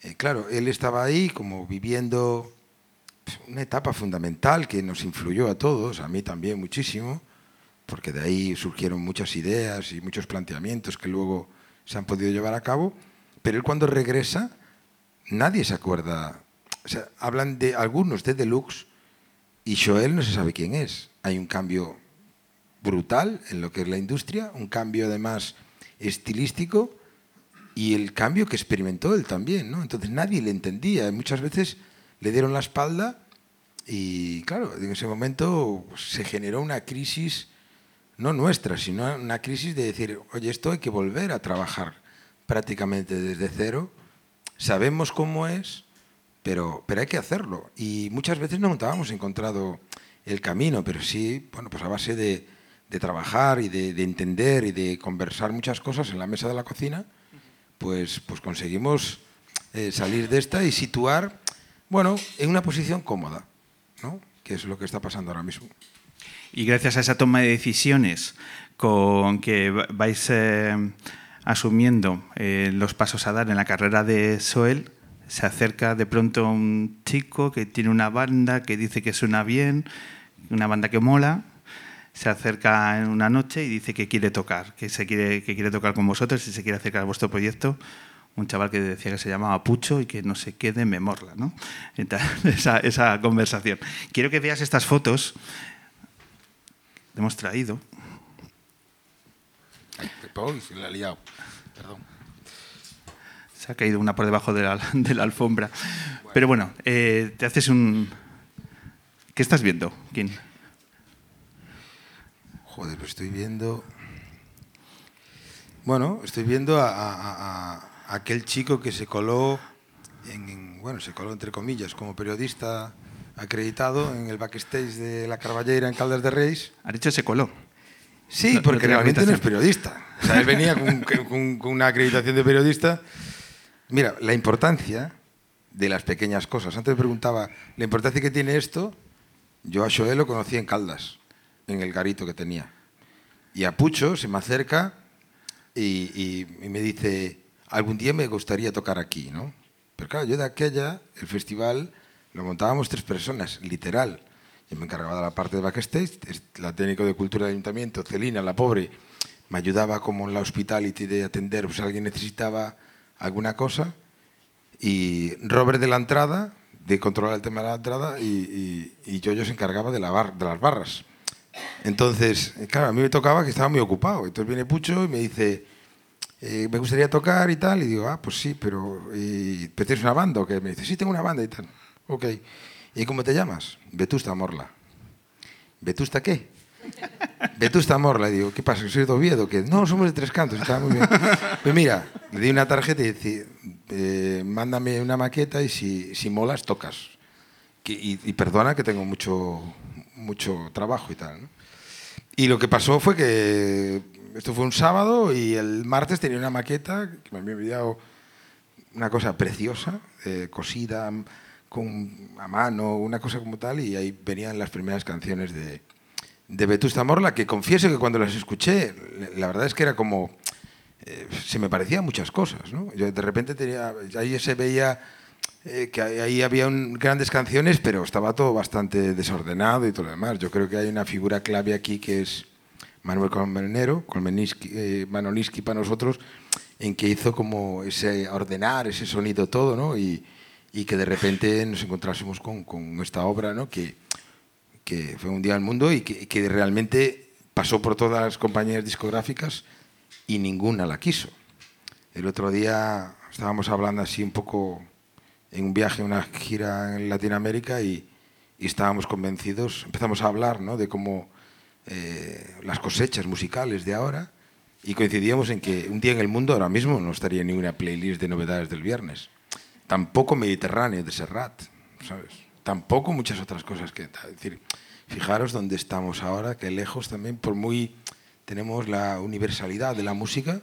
Eh, claro, él estaba ahí como viviendo una etapa fundamental que nos influyó a todos, a mí también muchísimo, porque de ahí surgieron muchas ideas y muchos planteamientos que luego se han podido llevar a cabo, pero él cuando regresa nadie se acuerda. Hablan de algunos de Deluxe y Joel no se sabe quién es. Hay un cambio brutal en lo que es la industria, un cambio además estilístico y el cambio que experimentó él también, ¿no? Entonces nadie le entendía, muchas veces le dieron la espalda y claro, en ese momento se generó una crisis, no nuestra, sino una crisis de decir, oye, esto hay que volver a trabajar prácticamente desde cero, sabemos cómo es, pero, pero hay que hacerlo. Y muchas veces no hemos encontrado el camino, pero sí, bueno, pues a base de, de trabajar y de, de, entender y de conversar muchas cosas en la mesa de la cocina, pues, pues conseguimos eh, salir de esta y situar, bueno, en una posición cómoda, ¿no? que es lo que está pasando ahora mismo. Y gracias a esa toma de decisiones con que vais eh, asumiendo eh, los pasos a dar en la carrera de Soel, se acerca de pronto un chico que tiene una banda que dice que suena bien, una banda que mola, se acerca en una noche y dice que quiere tocar, que, se quiere, que quiere tocar con vosotros y se quiere acercar a vuestro proyecto. Un chaval que decía que se llamaba Pucho y que no se quede me morla, ¿no? Esa, esa conversación. Quiero que veas estas fotos. que hemos traído. Se la ha liado. Perdón. Se ha caído una por debajo de la, de la alfombra. Pero bueno, eh, te haces un... ¿Qué estás viendo, Kim? Joder, pues estoy viendo. Bueno, estoy viendo a, a, a aquel chico que se coló, en, en, bueno, se coló entre comillas como periodista acreditado en el backstage de la Carballera en Caldas de Reis. Ha dicho se coló. Sí, No- porque no realmente no es periodista. O sea, él venía con, con- con una acreditación de periodista. Mira, la importancia de las pequeñas cosas. Antes preguntaba, la importancia que tiene esto, yo a Joel lo conocí en Caldas, en el garito que tenía. Y a Pucho se me acerca y, y- y me dice, algún día me gustaría tocar aquí, ¿no? Pero claro, yo de aquella, el festival, lo montábamos tres personas, literal. Me encargaba de la parte de backstage, la técnico de cultura del ayuntamiento, Celina, la pobre, me ayudaba como en la hospitality de atender, pues alguien necesitaba alguna cosa. Y Robert de la entrada, de controlar el tema de la entrada, y, y, y yo, yo se encargaba de, la bar- de las barras. Entonces, eh, claro, a mí me tocaba que estaba muy ocupado. Entonces viene Pucho y me dice, eh, me gustaría tocar y tal. Y digo, ah, pues sí, pero ¿y, ¿pero ¿tienes una banda o qué? Me dice, sí, tengo una banda y tal. Ok. ¿Y cómo te llamas? Vetusta Morla. ¿Vetusta qué? Vetusta Morla. Y digo, ¿qué pasa? ¿Que soy de Oviedo? que No, somos de Tres Cantos. Está muy bien. Pues mira, le di una tarjeta y dice, eh, mándame una maqueta y si, si molas, tocas. Y, perdona que tengo mucho, mucho trabajo y tal. Y lo que pasó fue que esto fue un sábado y el martes tenía una maqueta que me había enviado una cosa preciosa, eh, cosida con, a mano, una cosa como tal, y ahí venían las primeras canciones de, de Vetusta Morla, que confieso que cuando las escuché, la verdad es que era como, eh, se me parecían muchas cosas, ¿no? Yo de repente tenía, ahí se veía eh, que ahí había un- grandes canciones, pero estaba todo bastante desordenado y todo lo demás. Yo creo que hay una figura clave aquí que es Manuel Colmenero, Colmeniski, eh, Manoliski para nosotros, en que hizo como ese ordenar, ese sonido todo, ¿no? Y, y que de repente nos encontrásemos con, esta obra, ¿no? Que, fue un día al mundo y que, realmente pasó por todas las compañías discográficas y ninguna la quiso. El otro día estábamos hablando así un poco en un viaje, una gira en Latinoamérica y, estábamos convencidos, empezamos a hablar ¿no? de cómo eh, las cosechas musicales de ahora y coincidíamos en que un día en el mundo ahora mismo no estaría ni una playlist de novedades del viernes. Tampoco Mediterráneo de Serrat, ¿sabes? Tampoco muchas otras cosas que... Es decir, fijaros dónde estamos ahora, que lejos también, por muy... Tenemos la universalidad de la música,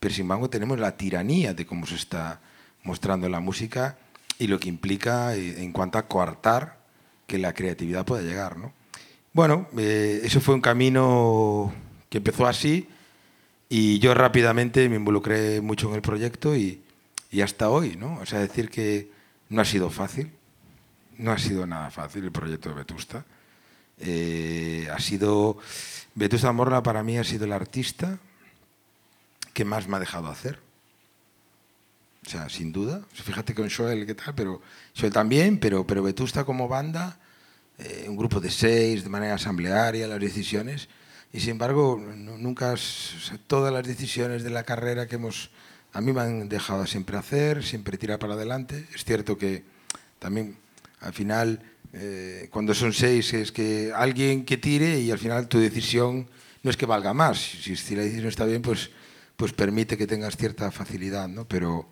pero sin embargo tenemos la tiranía de cómo se está mostrando la música y lo que implica eh, en cuanto a coartar que la creatividad pueda llegar, ¿no? Bueno, eh, eso fue un camino que empezó así y yo rápidamente me involucré mucho en el proyecto y, y hasta hoy, ¿no? O sea, decir que no ha sido fácil, no ha sido nada fácil el proyecto de Vetusta. Eh, ha sido Vetusta Morla para mí ha sido el artista que más me ha dejado hacer. O sea, sin duda. Fíjate con Joel qué tal, pero Joel también, pero, pero Vetusta como banda eh, un grupo de seis, de manera asamblearia, las decisiones. Y sin embargo, nunca, todas las decisiones de la carrera que hemos, a mí me han dejado siempre hacer, siempre tirar para adelante. Es cierto que también al final, eh, cuando son seis, es que alguien que tire y al final tu decisión no es que valga más. Si, si la decisión está bien, pues, pues permite que tengas cierta facilidad, ¿no? Pero,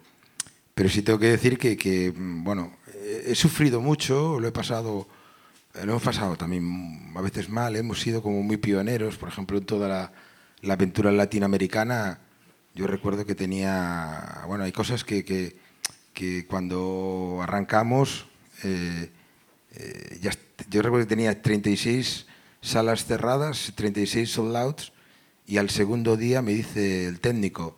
pero sí tengo que decir que, que, mm, bueno, he sufrido mucho, lo he pasado, eh, lo hemos pasado también a veces mal, hemos sido como muy pioneros, por ejemplo, en toda la aventura latinoamericana. Yo recuerdo que tenía, bueno, hay cosas que, que, cuando arrancamos, eh, eh, ya, yo recuerdo que tenía 36 salas cerradas, 36 sold outs, y al segundo día me dice el técnico,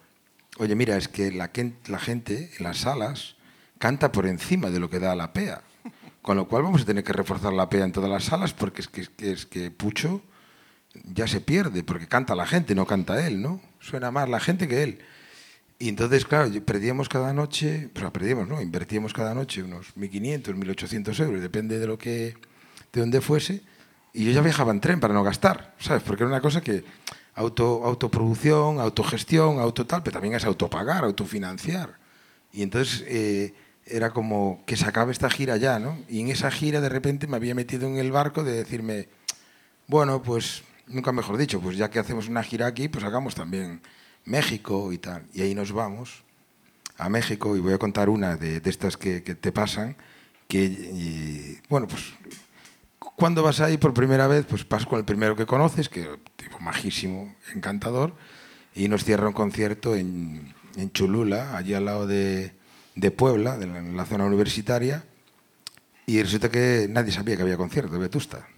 oye, mira, es que la, la gente en las salas canta por encima de lo que da la PEA. Con lo cual vamos a tener que reforzar la PEA en todas las salas porque es que, es que, es que Pucho ya se pierde, porque canta la gente, no canta él, ¿no? Suena más la gente que él. Y entonces, claro, perdíamos cada noche, pero perdíamos, ¿no? Invertíamos cada noche unos 1.500, 1.800 euros, depende de lo que, de dónde fuese. Y yo ya viajaba en tren para no gastar, ¿sabes? Porque era una cosa que auto, autoproducción, autogestión, auto tal, pero también es autopagar, autofinanciar. Y entonces eh, era como que se acabe esta gira ya, ¿no? Y en esa gira de repente me había metido en el barco de decirme, bueno, pues nunca mejor dicho, pues ya que hacemos una gira aquí, pues hagamos también México y tal. Y ahí nos vamos a México y voy a contar una de, de estas que, que te pasan, que, bueno, pues cuando vas ahí por primera vez, pues vas el primero que conoces, que tipo majísimo, encantador, y nos cierra un concierto en, en Cholula, allí al lado de, de Puebla, de la, en la zona universitaria, y resulta que nadie sabía que había concierto de Vetusta.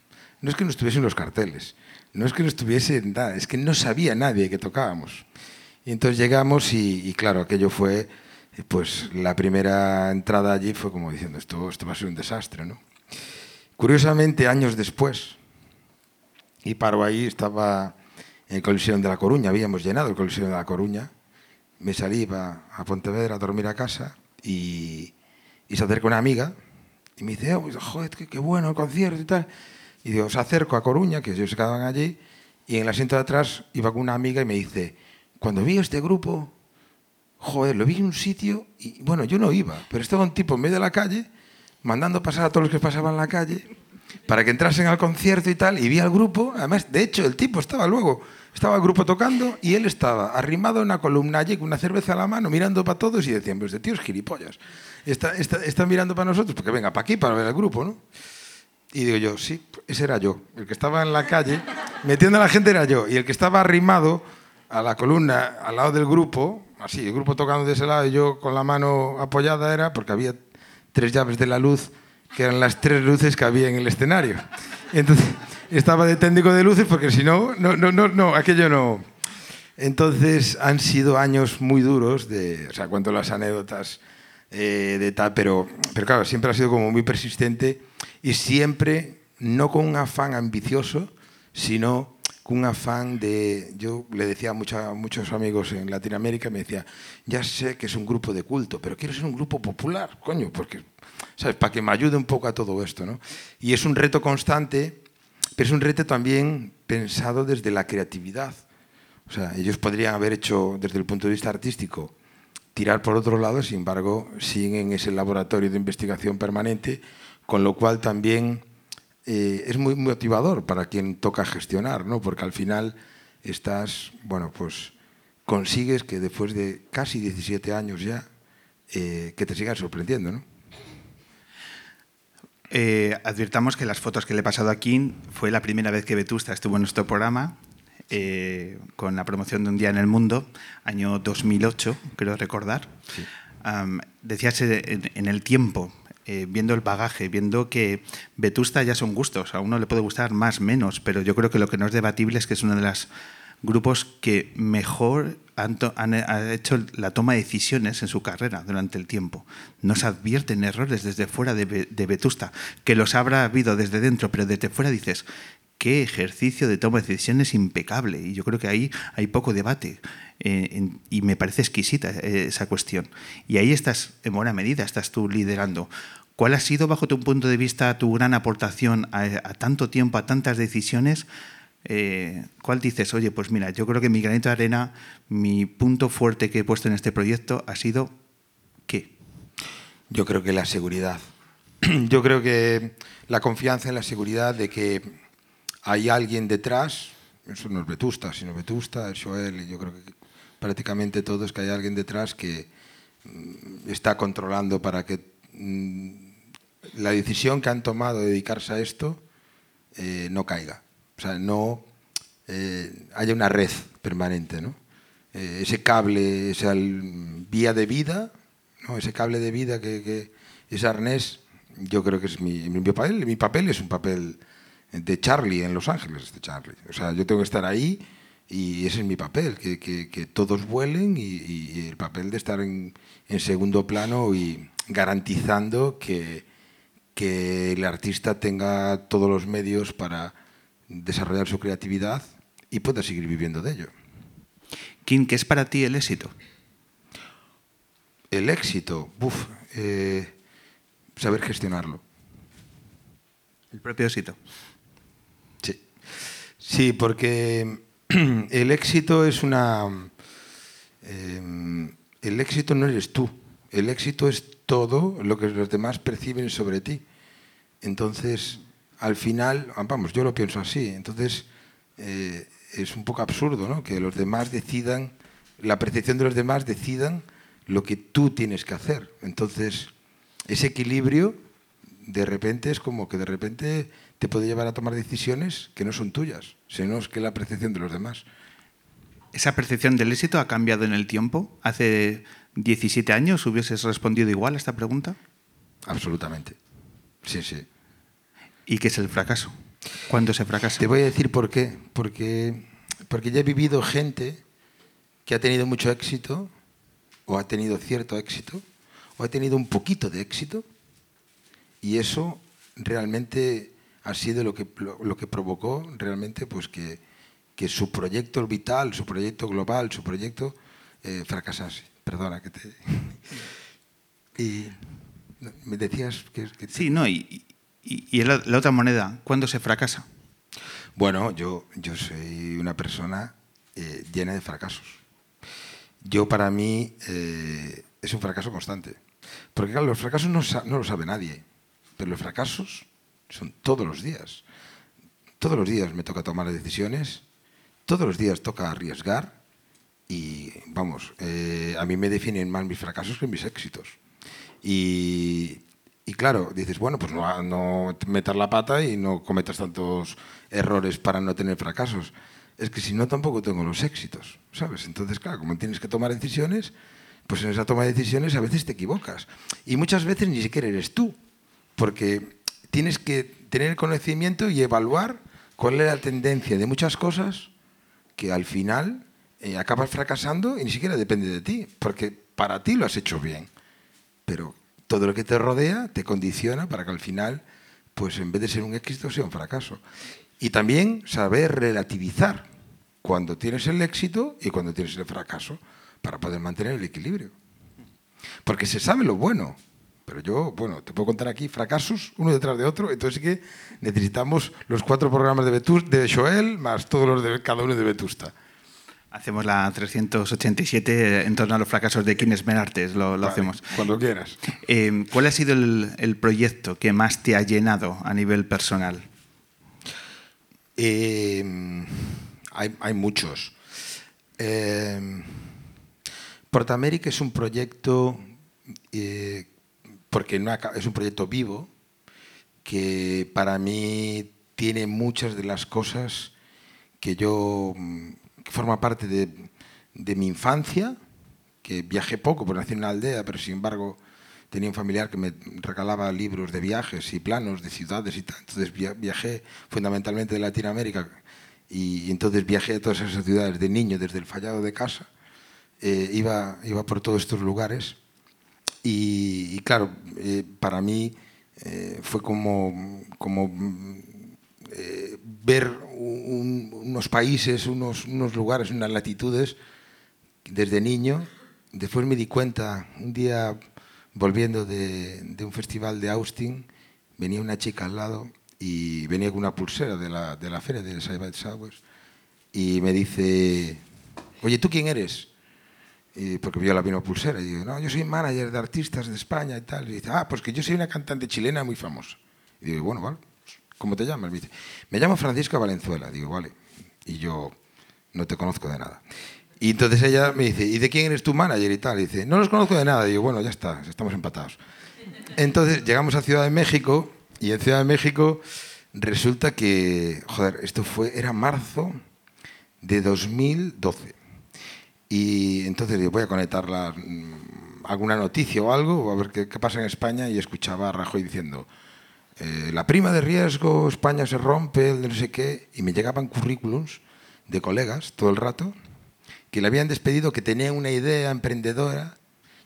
No es que no estuviesen los carteles, no es que no estuviese nada, es que no sabía nadie que tocábamos. Y entonces llegamos y, y claro, aquello fue, pues la primera entrada allí fue como diciendo, esto, esto va a ser un desastre, ¿no? Curiosamente, años después, y paro ahí, estaba en el Coliseo de La Coruña, habíamos llenado el Coliseo de La Coruña, me salí iba a Pontevedra a dormir a casa y, y se acerca una amiga y me dice, oh, joder, qué, qué bueno el concierto y tal. Y digo, os acerco a Coruña, que ellos se quedaban allí, y en el asiento de atrás iba con una amiga y me dice, cuando vi este grupo, joder, lo vi en un sitio y bueno, yo no iba, pero estaba un tipo en medio de la calle mandando pasar a todos los que pasaban la calle para que entrasen al concierto y tal, y vi al grupo, además, de hecho, el tipo estaba luego, estaba el grupo tocando y él estaba arrimado en una columna allí con una cerveza a la mano, mirando para todos y decían, pues este tío es gilipollas, está, está, está mirando para nosotros, porque venga, para aquí para ver al grupo, ¿no? Y digo yo, sí, ese era yo. El que estaba en la calle, metiendo a la gente era yo. Y el que estaba arrimado a la columna, al lado del grupo, así, el grupo tocando de ese lado y yo con la mano apoyada era porque había tres llaves de la luz, que eran las tres luces que había en el escenario. Entonces, estaba de técnico de luces porque si no, no, no, no, no, aquello no. Entonces, han sido años muy duros de, o sea, cuento las anécdotas eh, de tal, pero, pero claro, siempre ha sido como muy persistente y siempre no con un afán ambicioso, sino con un afán de, yo le decía a, mucha- a muchos amigos en Latinoamérica, me decía, ya sé que es un grupo de culto, pero quiero ser un grupo popular, coño, porque, ¿sabes? Para que me ayude un poco a todo esto, ¿no? Y es un reto constante, pero es un reto también pensado desde la creatividad. O sea, ellos podrían haber hecho, desde el punto de vista artístico, tirar por otro lado, sin embargo, siguen en ese laboratorio de investigación permanente, con lo cual también eh, es muy motivador para quien toca gestionar, ¿no? Porque al final estás, bueno, pues consigues que después de casi 17 años ya, eh, que te sigan sorprendiendo, ¿no? Eh, advirtamos que las fotos que le he pasado a Kim fue la primera vez que Vetusta estuvo en nuestro programa eh, con la promoción de Un Día en el Mundo, año 2008, creo recordar. Am, decías en, en el tiempo, eh, viendo el bagaje, viendo que Vetusta ya son gustos, a uno le puede gustar más, menos, pero yo creo que lo que no es debatible es que es uno de los grupos que mejor han, hecho la toma de decisiones en su carrera durante el tiempo. No se advierten errores desde fuera de Vetusta, que los habrá habido desde dentro, pero desde fuera dices, qué ejercicio de toma de decisiones impecable. Y yo creo que ahí hay poco debate. eh, en- y me parece exquisita eh, esa cuestión. Y ahí estás, en buena medida, estás tú liderando. ¿Cuál ha sido, bajo tu punto de vista, tu gran aportación a, a tanto tiempo, a tantas decisiones? Eh, ¿Cuál dices, oye, pues mira, yo creo que mi granito de arena, mi punto fuerte que he puesto en este proyecto ha sido qué? Yo creo que la seguridad. Yo creo que la confianza en la seguridad de que hay alguien detrás, eso no es Vetusta, sino Vetusta, el Joel, y yo creo que prácticamente todo es que hay alguien detrás que mm, está controlando para que mm, la decisión que han tomado de dedicarse a esto eh, no caiga. O sea, no eh, haya una red permanente, ¿no? Eh, ese cable, esa vía de vida, ¿no? ese cable de vida que, que ese arnés, yo creo que es mi, mi, papel. Mi papel es un papel de Charlie en Los Ángeles, de Charlie. O sea, yo tengo que estar ahí y ese es mi papel, que, que, que todos vuelen y, y, el papel de estar en, en segundo plano y garantizando que, que el artista tenga todos los medios para desarrollar su creatividad y pueda seguir viviendo de ello. Kim, ¿qué es para ti el éxito? El éxito, uf, eh, saber gestionarlo. El propio éxito. Sí, porque el éxito es una... Eh, el éxito no eres tú, el éxito es todo lo que los demás perciben sobre ti. Entonces, al final, vamos, yo lo pienso así, entonces eh, es un poco absurdo, ¿no? Que los demás decidan, la percepción de los demás decidan lo que tú tienes que hacer. Entonces, ese equilibrio, de repente, es como que de repente te puede llevar a tomar decisiones que no son tuyas, sino que la percepción de los demás. ¿Esa percepción del éxito ha cambiado en el tiempo? ¿Hace 17 años hubieses respondido igual a esta pregunta? Absolutamente. Sí, sí. ¿Y qué es el fracaso? ¿Cuándo se fracasa? Te voy a decir por qué. Porque, porque ya he vivido gente que ha tenido mucho éxito, o ha tenido cierto éxito, o ha tenido un poquito de éxito, y eso realmente ha sido lo que, lo, lo que provocó realmente pues que, que, su proyecto vital, su proyecto global, su proyecto eh, fracasase. Perdona que te... y me decías que... que Sí, no, y, y, y la, la, otra moneda, ¿cuándo se fracasa? Bueno, yo, yo soy una persona eh, llena de fracasos. Yo para mí eh, es un fracaso constante. Porque claro, los fracasos no, no lo sabe nadie, pero los fracasos son todos los días. Todos los días me toca tomar decisiones, todos los días toca arriesgar y vamos, eh, a mí me definen más mis fracasos que mis éxitos. Y, y claro, dices, bueno, pues no, no metas la pata y no cometas tantos errores para no tener fracasos. Es que si no, tampoco tengo los éxitos, ¿sabes? Entonces, claro, como tienes que tomar decisiones, pues en esa toma de decisiones a veces te equivocas. Y muchas veces ni siquiera eres tú, porque tienes que tener el conocimiento y evaluar cuál es la tendencia de muchas cosas que al final eh, acabas fracasando y ni siquiera depende de ti, porque para ti lo has hecho bien. Pero todo lo que te rodea te condiciona para que al final, pues en vez de ser un éxito, sea un fracaso. Y también saber relativizar cuando tienes el éxito y cuando tienes el fracaso, para poder mantener el equilibrio. Porque se sabe lo bueno, pero yo, bueno, te puedo contar aquí fracasos uno detrás de otro, entonces sí que necesitamos los cuatro programas de, Vetus, de Joel más todos los de cada uno de Vetusta. Hacemos la 387 en torno a los fracasos de Kines Menartes, lo, lo Vale, hacemos. Cuando quieras. Eh, ¿Cuál ha sido el, el, proyecto que más te ha llenado a nivel personal? Eh, hay, hay, muchos. Eh, Portamérica es un proyecto, eh, porque no es un proyecto vivo, que para mí tiene muchas de las cosas que yo que forma parte de, mi infancia, que viajé poco, porque nací en una aldea, pero sin embargo tenía un familiar que me regalaba libros de viajes y planos de ciudades y tal. Entonces viajé fundamentalmente de Latinoamérica y, y entonces viajé a todas esas ciudades de niño, desde el fallado de casa. Eh, iba, iba por todos estos lugares y, claro, eh, para mí eh, fue como, como eh, ver un, unos países, unos, lugares, unas latitudes desde niño. Después me di cuenta, un día volviendo de, de un festival de Austin, venía una chica al lado y venía con una pulsera de la, de la feria de Side by y me dice, oye, ¿tú quién eres? Y porque vio la misma pulsera y digo, no, yo soy manager de artistas de España y tal. Y dice, ah, pues que yo soy una cantante chilena muy famosa. Y digo, bueno, vale, ¿cómo te llamas? Me dice, me llamo Francisco Valenzuela. Digo, vale. Y yo no te conozco de nada. Y entonces ella me dice, ¿y de quién eres tu manager y tal? Y dice, no los conozco de nada. Y digo, bueno, ya está, estamos empatados. Entonces llegamos a Ciudad de México y en Ciudad de México resulta que, joder, esto fue, era marzo de 2012. Y entonces digo, voy a conectar mm, alguna noticia o algo, a ver qué, pasa en España, y escuchaba a Rajoy diciendo, eh, la prima de riesgo, España se rompe, el no sé qué, y me llegaban currículums de colegas todo el rato que le habían despedido, que tenían una idea emprendedora.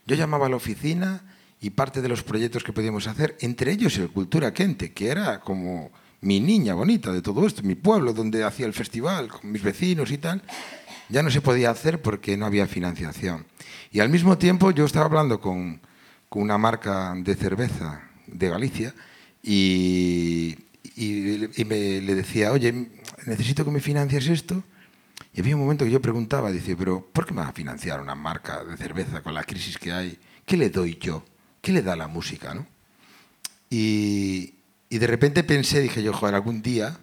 Yo llamaba a la oficina y parte de los proyectos que podíamos hacer, entre ellos el Cultura Quente, que era como mi niña bonita de todo esto, mi pueblo donde hacía el festival con mis vecinos y tal, ya no se podía hacer porque no había financiación. Y al mismo tiempo yo estaba hablando con, con una marca de cerveza de Galicia y, y, me, le decía, oye, necesito que me financies esto. Y había un momento que yo preguntaba, dice, pero ¿por qué me va a financiar una marca de cerveza con la crisis que hay? ¿Qué le doy yo? ¿Qué le da la música? ¿no? Y, y de repente pensé, dije yo, joder, algún día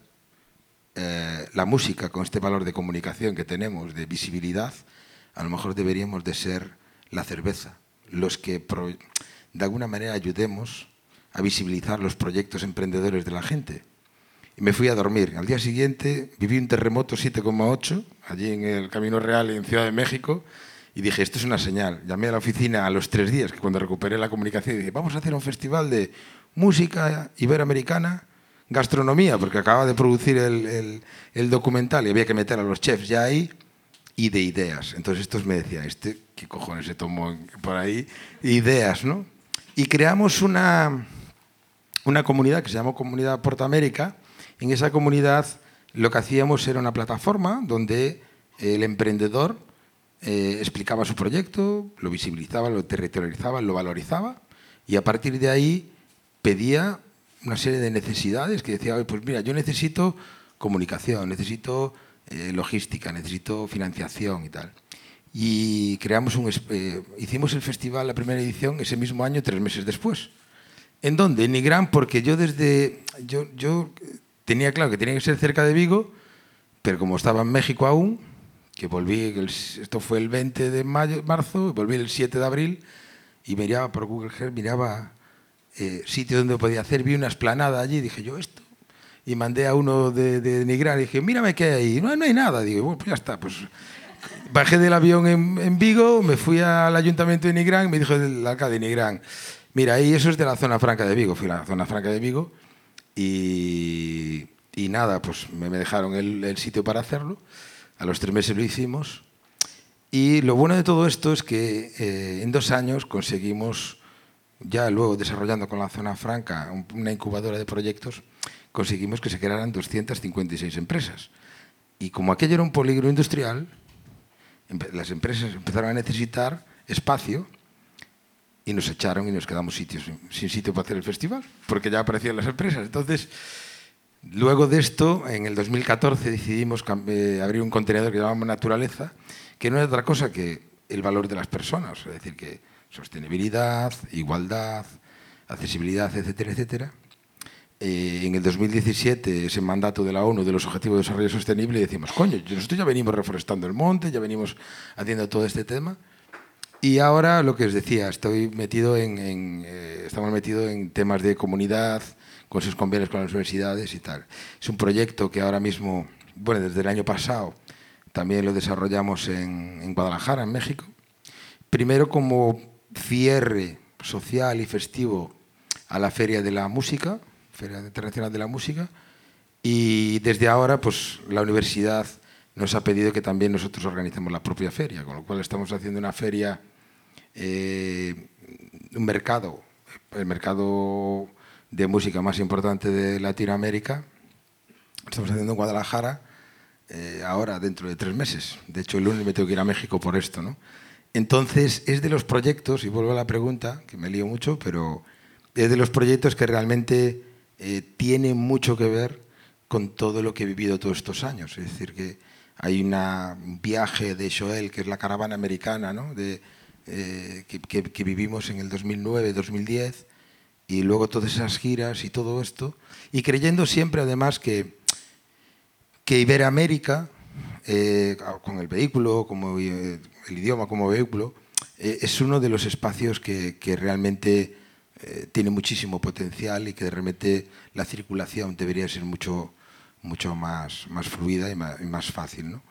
eh, la música con este valor de comunicación que tenemos, de visibilidad, a lo mejor deberíamos de ser la cerveza, los que de alguna manera ayudemos a visibilizar los proyectos emprendedores de la gente. Y me fui a dormir. Al día siguiente viví un terremoto 7,8 allí en el Camino Real en Ciudad de México y dije, esto es una señal. Llamé a la oficina a los tres días, que cuando recuperé la comunicación, dije, vamos a hacer un festival de música iberoamericana, gastronomía, porque acababa de producir el, el, el, documental y había que meter a los chefs ya ahí, y de ideas. Entonces estos me decían, este, ¿qué cojones se tomó por ahí? Ideas, ¿no? Y creamos una, una comunidad que se llamó Comunidad Portamérica. En esa comunidad lo que hacíamos era una plataforma donde el emprendedor eh, explicaba su proyecto, lo visibilizaba, lo territorializaba, lo valorizaba y a partir de ahí pedía una serie de necesidades que decía, pues mira, yo necesito comunicación, necesito eh, logística, necesito financiación y tal. Y creamos un, eh, hicimos el festival, la primera edición, ese mismo año, tres meses después. ¿En dónde? En Nigrán, porque yo desde... Yo, yo tenía claro que tenía que ser cerca de Vigo, pero como estaba en México aún, que volví, esto fue el 20 de mayo, marzo, volví el 7 de abril, y miraba por Google Earth, miraba eh, sitio donde podía hacer, vi una esplanada allí, dije yo esto, y mandé a uno de, de Nigrán y dije, mírame qué hay no, no hay nada, digo, bueno, pues ya está, pues bajé del avión en, Vigo, me fui al ayuntamiento de Nigrán, me dijo el alcalde de Nigrán, mira, ahí eso es de la zona franca de Vigo, fui a la zona franca de Vigo y, y nada, pues me, dejaron el, el, sitio para hacerlo, a los tres meses lo hicimos. Y lo bueno de todo esto es que eh, en dos años conseguimos, ya luego desarrollando con la zona franca una incubadora de proyectos, conseguimos que se crearan 256 empresas. Y como aquello era un polígono industrial, las empresas empezaron a necesitar espacio y nos echaron y nos quedamos sitios, sin sitio para hacer el festival, porque ya aparecían las empresas. Entonces, luego de esto, en el 2014 decidimos eh, abrir un contenedor que llamamos Naturaleza, que no es otra cosa que el valor de las personas, es decir, que sostenibilidad, igualdad, accesibilidad, etcétera, etcétera. Eh, en el 2017 ese mandato de la ONU de los Objetivos de Desarrollo Sostenible decimos, coño, nosotros ya venimos reforestando el monte, ya venimos haciendo todo este tema. Y ahora lo que os decía, estoy metido en eh, estamos metidos en temas de comunidad, con sus convenios con las universidades y tal. Es un proyecto que ahora mismo, bueno, desde el año pasado también lo desarrollamos en, en Guadalajara, en México. Primero como cierre social y festivo a la Feria de la Música, Feria Internacional de la Música, y desde ahora pues la universidad nos ha pedido que también nosotros organicemos la propia feria, con lo cual estamos haciendo una feria, eh, un mercado, el mercado de música más importante de Latinoamérica. Estamos haciendo en Guadalajara, eh, ahora dentro de tres meses. De hecho, el lunes me tengo que ir a México por esto, ¿no? Entonces, es de los proyectos, y vuelvo a la pregunta, que me lío mucho, pero es de los proyectos que realmente eh, tiene mucho que ver con todo lo que he vivido todos estos años. Es decir, que hay una, un viaje de Joel, que es la caravana americana, ¿no? de, eh, que, vivimos en el 2009-2010, y luego todas esas giras y todo esto, y creyendo siempre además que, que Iberoamérica, eh, con el vehículo, como el idioma como vehículo, eh, es uno de los espacios que, que realmente eh, tiene muchísimo potencial y que realmente la circulación debería ser mucho, mucho más, más fluida y más, más fácil. ¿no?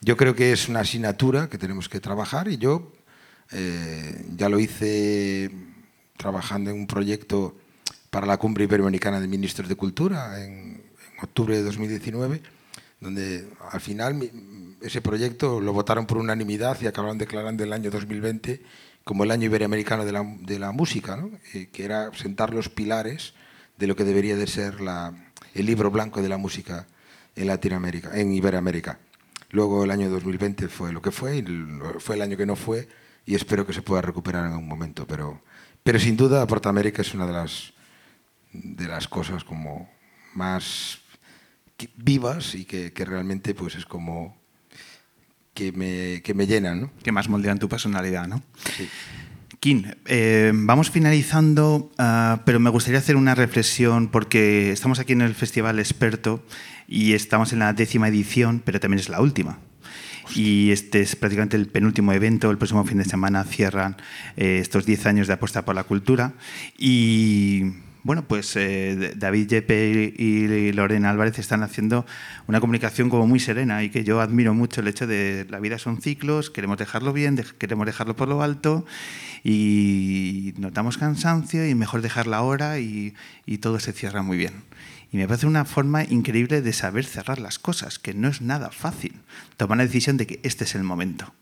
Yo creo que es una asignatura que tenemos que trabajar y yo eh, ya lo hice trabajando en un proyecto para la Cumbre Iberoamericana de Ministros de Cultura en, octubre de 2019, donde al final ese proyecto lo votaron por unanimidad y acabaron declarando el año 2020 como el año iberoamericano de la, de la música, ¿no? Eh, que era sentar los pilares de lo que debería de ser la- el libro blanco de la música en Latinoamérica, en Iberoamérica. Luego el año 2020 fue lo que fue, y fue el año que no fue, y espero que se pueda recuperar en algún momento. Pero, pero sin duda, Portamérica es una de las, de las cosas como más vivas y que, que realmente pues es como que me, que me llenan. ¿no? Que más moldean tu personalidad, ¿no? Sí. Kim, eh, vamos finalizando, ah, pero me gustaría hacer una reflexión porque estamos aquí en el Festival Experto y estamos en la décima edición, pero también es la última. Y este es prácticamente el penúltimo evento. El próximo fin de semana cierran eh, estos 10 años de apuesta por la cultura. Y bueno, pues eh, David Yepe y Lorena Álvarez están haciendo una comunicación como muy serena y que yo admiro mucho el hecho de la vida son ciclos, queremos dejarlo bien, queremos dejarlo por lo alto y notamos cansancio y mejor dejarla ahora y todo se cierra muy bien. Y me parece una forma increíble de saber cerrar las cosas, que no es nada fácil. Tomar la decisión de que este es el momento.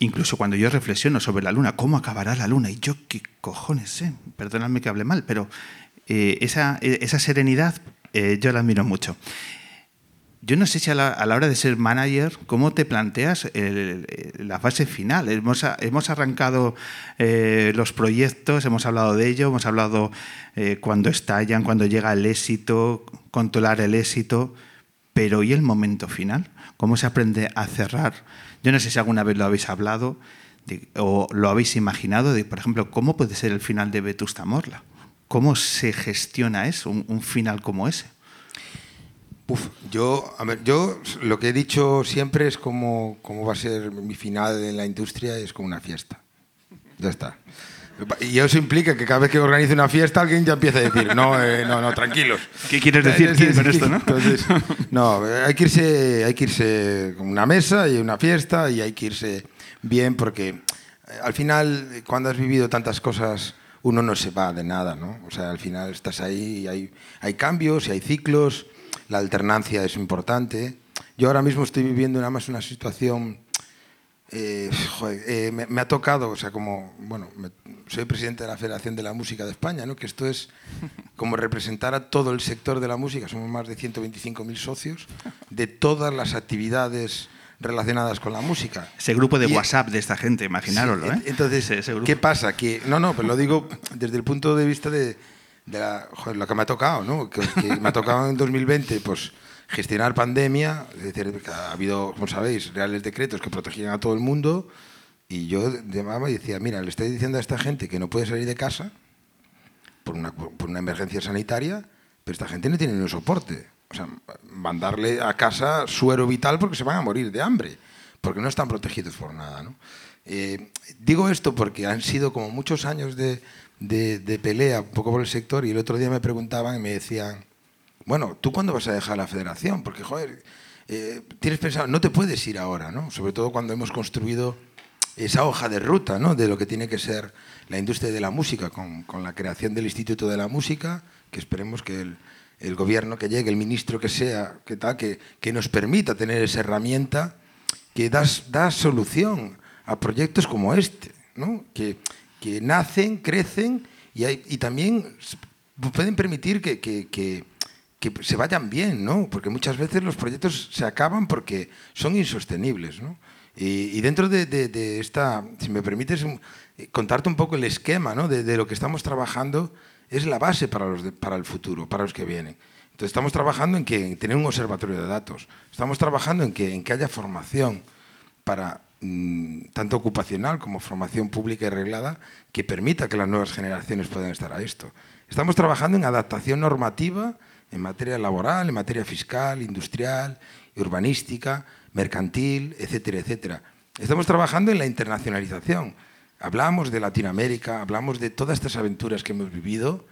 Incluso cuando yo reflexiono sobre la luna, ¿cómo acabará la luna? Y yo, ¿qué cojones sé? Perdonadme que hable mal, pero eh, esa, eh, esa serenidad eh, yo la admiro mucho. Yo no sé si a la, a la hora de ser manager, ¿cómo te planteas el- la fase final? Hemos, arrancado eh, los proyectos, hemos hablado de ello, hemos hablado eh, cuando estallan, cuando llega el éxito, controlar el éxito, pero ¿y el momento final? ¿Cómo se aprende a cerrar? Yo no sé si alguna vez lo habéis hablado de- o lo habéis imaginado, de, por ejemplo, ¿cómo puede ser el final de Vetusta Morla? ¿Cómo se gestiona eso, un- un final como ese? Uf, yo, a ver, yo lo que he dicho siempre es como, como va a ser mi final en la industria, es como una fiesta. Ya está. Y eso implica que cada vez que organice una fiesta alguien ya empieza a decir, no, eh, no, no, tranquilos. ¿Qué quieres decir, Kim, con esto, no? Entonces, no, hay que irse, hay que irse con una mesa y una fiesta y hay que irse bien porque eh, al final, eh, cuando has vivido tantas cosas, uno no se va de nada, ¿no? O sea, al final estás ahí y hay, hay cambios y hay ciclos, la alternancia es importante. Yo ahora mismo estoy viviendo nada más una situación eh, joder, eh, me, me ha tocado, o sea, como, bueno, me- soy presidente de la Federación de la Música de España, ¿no? que esto es como representar a todo el sector de la música, somos más de 125.000 socios, de todas las actividades relacionadas con la música. Ese grupo de Y- WhatsApp de esta gente, imaginároslo, Sí, ¿eh? ent- Entonces, Ese- ese grupo. ¿qué pasa? Que, no, no, pero lo digo desde el punto de vista de, de la- joder, lo que me ha tocado, ¿no? Que, que me ha tocado en 2020, pues gestionar pandemia, es decir, ha habido, como sabéis, reales decretos que protegían a todo el mundo y yo llamaba y decía, mira, le estoy diciendo a esta gente que no puede salir de casa por una, por una emergencia sanitaria, pero esta gente no tiene ni un soporte. O sea, mandarle a casa suero vital porque se van a morir de hambre, porque no están protegidos por nada. ¿no? Eh, digo esto porque han sido como muchos años de, de- pelea un poco por el sector y el otro día me preguntaban y me decían, bueno, ¿tú cuándo vas a dejar la federación? Porque, joder, eh, tienes pensado, no te puedes ir ahora, ¿no? Sobre todo cuando hemos construido esa hoja de ruta, ¿no? De lo que tiene que ser la industria de la música, con, con la creación del Instituto de la Música, que esperemos que el, el gobierno que llegue, el ministro que sea, que, tal, que, que nos permita tener esa herramienta que da, da solución a proyectos como este, ¿no? que, que nacen, crecen y, hay- y también pueden permitir que, que- que- que se vayan bien, ¿no? porque muchas veces los proyectos se acaban porque son insostenibles. ¿no? Y, y dentro de, de- de esta, si me permites, eh, contarte un poco el esquema ¿no? de, de lo que estamos trabajando, es la base para, los para el futuro, para los que vienen. Entonces estamos trabajando en, que, en tener un observatorio de datos, estamos trabajando en que, en que haya formación para mm, tanto ocupacional como formación pública y reglada que permita que las nuevas generaciones puedan estar a esto. Estamos trabajando en adaptación normativa en materia laboral, en materia fiscal, industrial, urbanística, mercantil, etcétera, etcétera. Estamos trabajando en la internacionalización. Hablamos de Latinoamérica, hablamos de todas estas aventuras que hemos vivido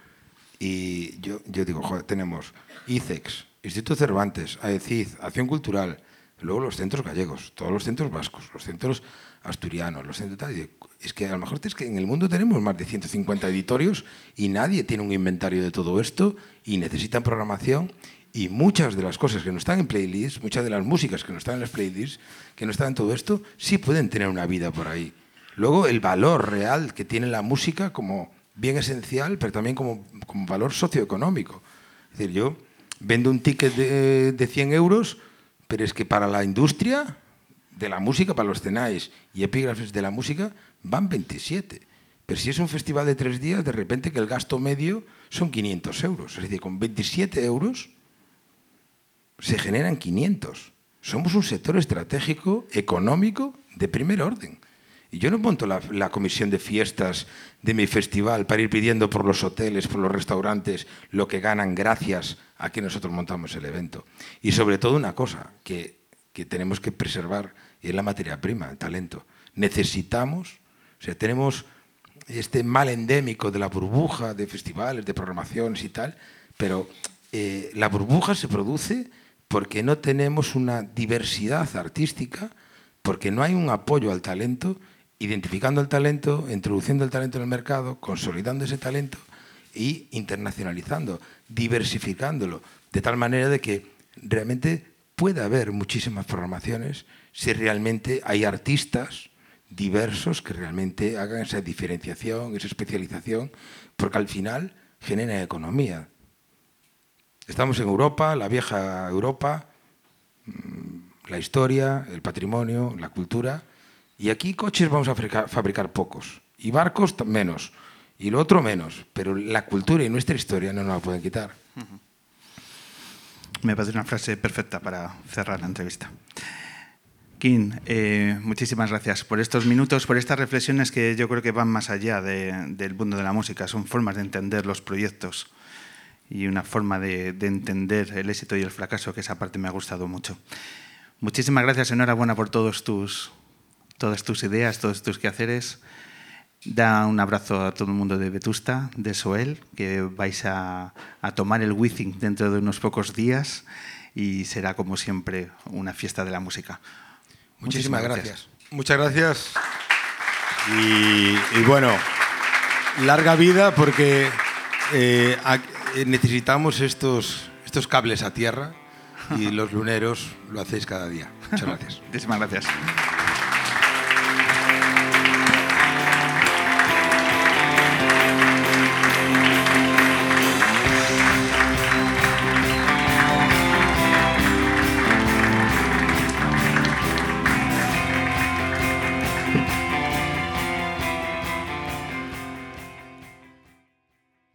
y yo, yo digo, joder, tenemos ICEX, Instituto Cervantes, AECID, Acción Cultural, luego los centros gallegos, todos los centros vascos, los centros asturianos, los centros Es que a lo mejor es que en el mundo tenemos más de 150 editorios y nadie tiene un inventario de todo esto y necesitan programación y muchas de las cosas que no están en playlists, muchas de las músicas que no están en las playlists, que no están en todo esto, sí pueden tener una vida por ahí. Luego, el valor real que tiene la música como bien esencial, pero también como, como valor socioeconómico. Es decir, yo vendo un ticket de, de 100 euros, pero es que para la industria de la música, para los cenais y epígrafes de la música, van 27. Pero si es un festival de tres días, de repente que el gasto medio son 500 euros. Es decir, con 27 euros se generan 500. Somos un sector estratégico, económico, de primer orden. Y yo no monto la, comisión de fiestas de mi festival para ir pidiendo por los hoteles, por los restaurantes, lo que ganan gracias a que nosotros montamos el evento. Y sobre todo una cosa que, que tenemos que preservar y es la materia prima, el talento. Necesitamos, o sea, tenemos este mal endémico de la burbuja de festivales, de programaciones y tal, pero eh, la burbuja se produce porque no tenemos una diversidad artística, porque no hay un apoyo al talento, identificando el talento, introduciendo el talento en el mercado, consolidando ese talento y internacionalizando, diversificándolo, de tal manera de que realmente pueda haber muchísimas programaciones si realmente hay artistas diversos que realmente hagan esa diferenciación, esa especialización, porque al final generan economía. Estamos en Europa, la vieja Europa, mm, la historia, el patrimonio, la cultura, y aquí coches vamos a fabricar, pocos, y barcos menos, y lo otro menos, pero la cultura y nuestra historia no nos la pueden quitar. Me parece una frase perfecta para cerrar la entrevista. Kim, eh, muchísimas gracias por estos minutos, por estas reflexiones que yo creo que van más allá de- del mundo de la música. Son formas de entender los proyectos y una forma de, de entender el éxito y el fracaso, que esa parte me ha gustado mucho. Muchísimas gracias, enhorabuena por todos tus, todas tus ideas, todos tus quehaceres. Da un abrazo a todo el mundo de Vetusta, de Soel, que vais a, a tomar el Wizzing dentro de unos pocos días y será, como siempre, una fiesta de la música. Muchísimas gracias. Muchas gracias. Y, y bueno, larga vida porque eh, necesitamos estos, estos cables a tierra y los luneros lo hacéis cada día. Muchas gracias. Muchísimas gracias.